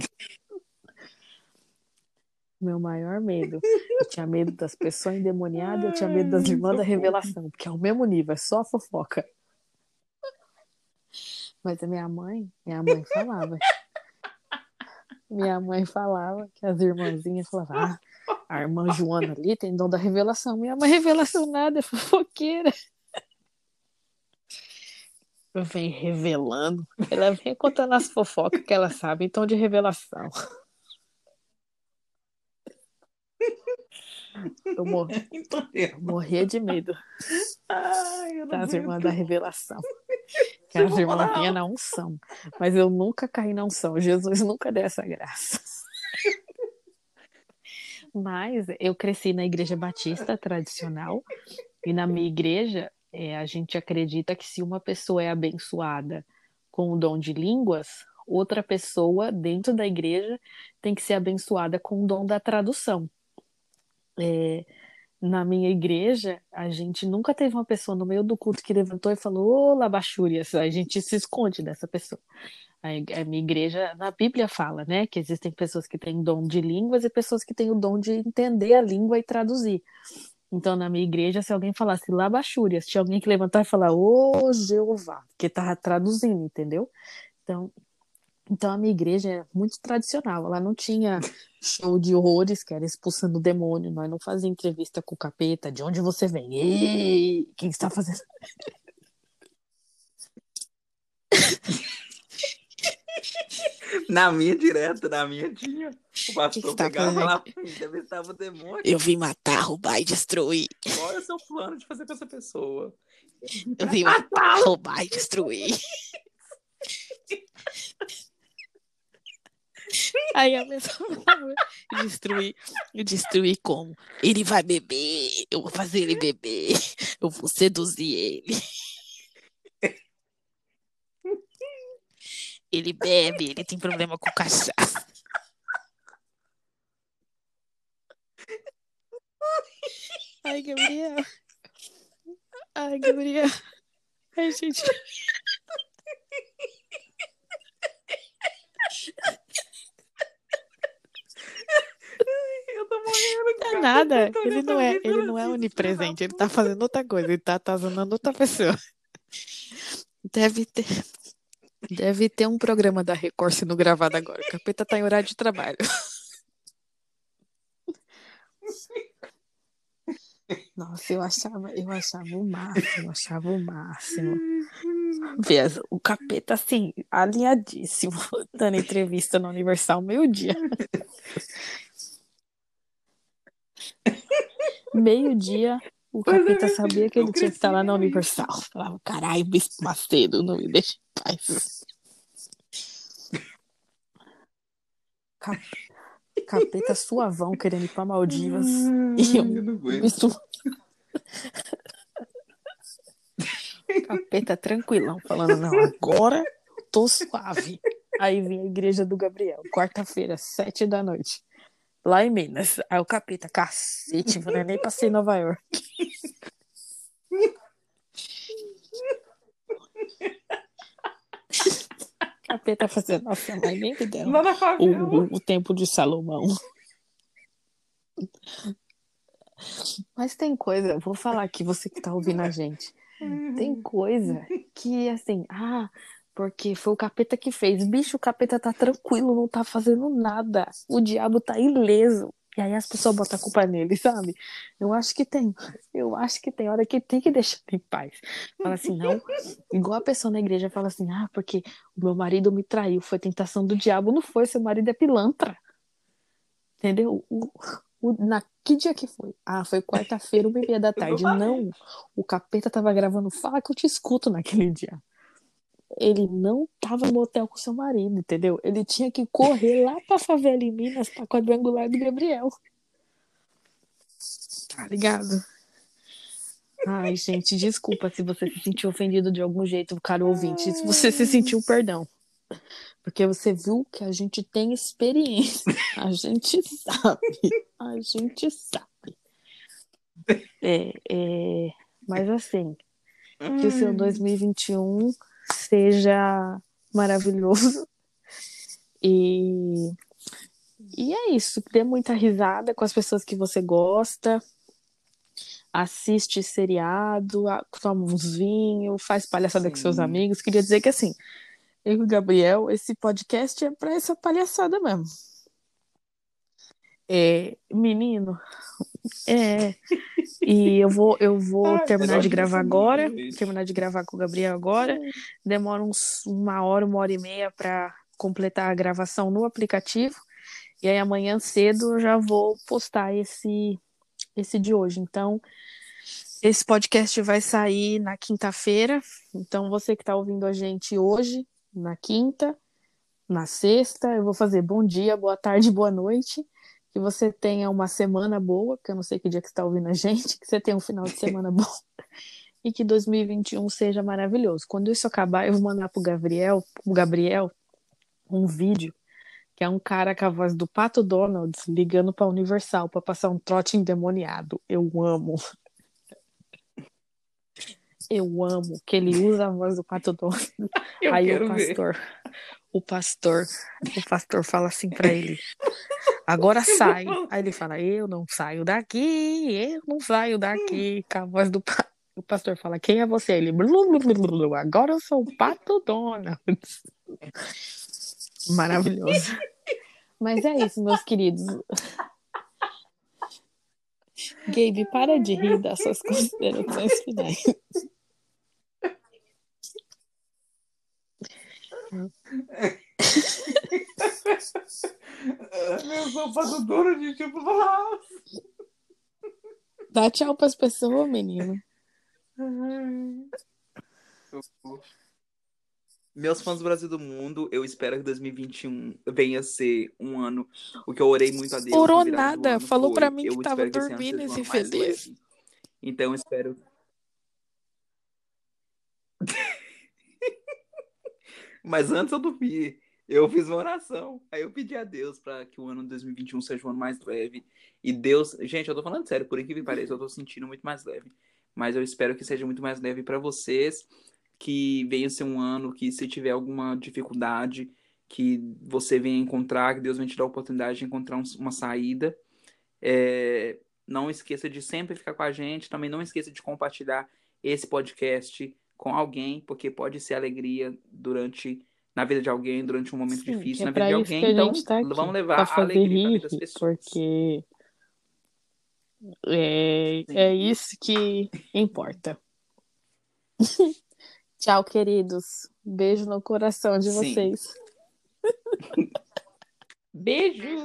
meu maior medo. Eu tinha medo das pessoas endemoniadas, eu tinha medo das irmãs da revelação, porque é o mesmo nível, é só fofoca. Mas a minha mãe, minha mãe falava. Minha mãe falava que as irmãzinhas falavam, ah, a irmã Joana ali tem dom da revelação. Minha mãe revelação nada, é fofoqueira. Vem revelando. Ela vem contando as fofocas que ela sabe, então de revelação. Eu, mor... [LAUGHS] eu morria de medo Ai, das irmãs da revelação. [LAUGHS] Que as irmãs vinham na unção. Mas eu nunca caí na unção. Jesus nunca deu essa graça. [LAUGHS] Mas eu cresci na igreja batista tradicional. E na minha igreja, é, a gente acredita que se uma pessoa é abençoada com o dom de línguas, outra pessoa dentro da igreja tem que ser abençoada com o dom da tradução é, na minha igreja, a gente nunca teve uma pessoa no meio do culto que levantou e falou, ô Labachúrias, a gente se esconde dessa pessoa. A, minha igreja, na Bíblia fala, né, que existem pessoas que têm dom de línguas e pessoas que têm o dom de entender a língua e traduzir. Então, na minha igreja, se alguém falasse Labachúrias, tinha alguém que levantar e falar, ô Jeová, que tava traduzindo, entendeu? Então, então a minha igreja é muito tradicional. Ela não tinha show de horrores, que era expulsando o demônio. Nós não fazia entrevista com o capeta. De onde você vem? Ei, quem está fazendo? [LAUGHS] Na minha direto, na minha tinha. O pastor pegava lá, estar o demônio. Eu vim matar, roubar e destruir. Qual é o seu plano de fazer com essa pessoa? Eu vim matar, roubar e destruir. [LAUGHS] [LAUGHS] Aí a pessoa destruir, destruir como? Ele vai beber, eu vou fazer ele beber, eu vou seduzir ele. [LAUGHS] Ele bebe, ele tem problema com cachaça. Ai, Gabriel. Ai, Gabriel. Ai, gente. [LAUGHS] tô morrendo. Não é nada. Ele não é, ele não é onipresente. Ele tá fazendo outra coisa. Ele tá atazanando outra pessoa. Deve ter. Deve ter um programa da Record sendo gravado agora. O capeta tá em horário de trabalho. Nossa, eu achava, eu achava o máximo, eu achava o máximo. O capeta, assim, alinhadíssimo, dando entrevista no Universal meio-dia. Meio-dia, o Pois é, capeta meu sabia que ele tinha que estar lá na Universal. Falava, caralho, Bispo Macedo, não me deixa em paz. Cap- Capeta suavão querendo ir pra Maldivas. E eu, Eu não. Bispo... Capeta tranquilão, falando, não, agora tô suave. Aí vem a igreja do Gabriel, quarta-feira, sete da noite. Lá em Minas. Aí o capeta, cacete, eu nem passei em Nova York. Capeta fazendo, nossa, mas nem Lá na o, o, o tempo de Salomão. Mas tem coisa, eu vou falar aqui, você que tá ouvindo a gente. Tem coisa que, assim, ah, porque foi o capeta que fez. Bicho, o capeta tá tranquilo, não tá fazendo nada. O diabo tá ileso. E aí as pessoas botam a culpa nele, sabe? Eu acho que tem. Eu acho que tem hora que tem que deixar em paz. Fala assim, não. Igual a pessoa na igreja fala assim, ah, porque o meu marido me traiu, foi tentação do diabo. Não foi, seu marido é pilantra. Entendeu? O, o, na, que dia que foi? Ah, foi quarta-feira, uma e meia da tarde. Não, o capeta tava gravando Fala que eu te escuto naquele dia. Ele não tava no hotel com seu marido, entendeu? Ele tinha que correr lá pra favela em Minas, pra quadrangular do Gabriel. Tá ligado? Ai, gente, desculpa se você se sentiu ofendido de algum jeito, caro ouvinte. Se você se sentiu, perdão. Porque você viu que a gente tem experiência. A gente sabe. A gente sabe. É, é, mas assim, que o seu 2021 seja maravilhoso. E, e é isso. Dê muita risada com as pessoas que você gosta. Assiste seriado, toma uns vinhos, faz palhaçada com seus Sim. amigos. Queria dizer que assim, eu e o Gabriel, esse podcast é pra essa palhaçada mesmo. É, menino, é. E eu vou, eu vou Ai, terminar de gravar agora. Terminar de gravar com o Gabriel agora. Demora uns uma hora, uma hora e meia para completar a gravação no aplicativo. E aí amanhã cedo eu já vou postar esse esse de hoje. Então, esse podcast vai sair na quinta-feira. Então, você que está ouvindo a gente hoje, na quinta, na sexta, eu vou fazer bom dia, boa tarde, boa noite. Que você tenha uma semana boa, que eu não sei que dia que você está ouvindo a gente, [LAUGHS] que você tenha um final de semana bom. E que 2021 seja maravilhoso. Quando isso acabar, eu vou mandar pro Gabriel, pro Gabriel, um vídeo que é um cara com a voz do Pato Donald ligando pra Universal pra passar um trote endemoniado. Eu amo. Eu amo que ele usa a voz do Pato Donald. Aí o ver. pastor, o pastor, o pastor fala assim pra ele: agora [LAUGHS] sai. Aí ele fala: eu não saio daqui, eu não saio daqui. Com a voz do pa- o pastor fala: quem é você? Ele: "Blu, blu, blu, blu, blu, agora eu sou o Pato Donald. [LAUGHS] Maravilhoso. Mas é isso, meus queridos. Gabe, para de rir das suas considerações finais. [LAUGHS] Meu do dono de tipo. Dá tchau pras pessoas, menino. Meus fãs do Brasil e do mundo, eu espero que 2021 venha ser um ano. O que eu orei muito a Deus. Orou nada, falou foi, pra mim eu que tava esse ano dormindo, mais infeliz. leve. Então eu espero. [LAUGHS] Mas antes eu dormi. Eu fiz uma oração. Aí eu pedi a Deus para que o ano de 2021 seja um ano mais leve. E Deus. Gente, eu tô falando sério, por incrível que pareça, eu tô sentindo muito mais leve. Mas eu espero que seja muito mais leve para vocês. Que venha ser um ano que, se tiver alguma dificuldade, que você venha encontrar, que Deus venha te dar a oportunidade de encontrar uma saída. É, não esqueça de sempre ficar com a gente. Também não esqueça de compartilhar esse podcast com alguém, porque pode ser alegria durante na vida de alguém durante um momento Sim, difícil é na vida de alguém. Então, tá vamos levar a alegria rir, das pessoas. Porque é, é isso que importa. [LAUGHS] Tchau, queridos. Beijo no coração de Sim. vocês. [LAUGHS] Beijo!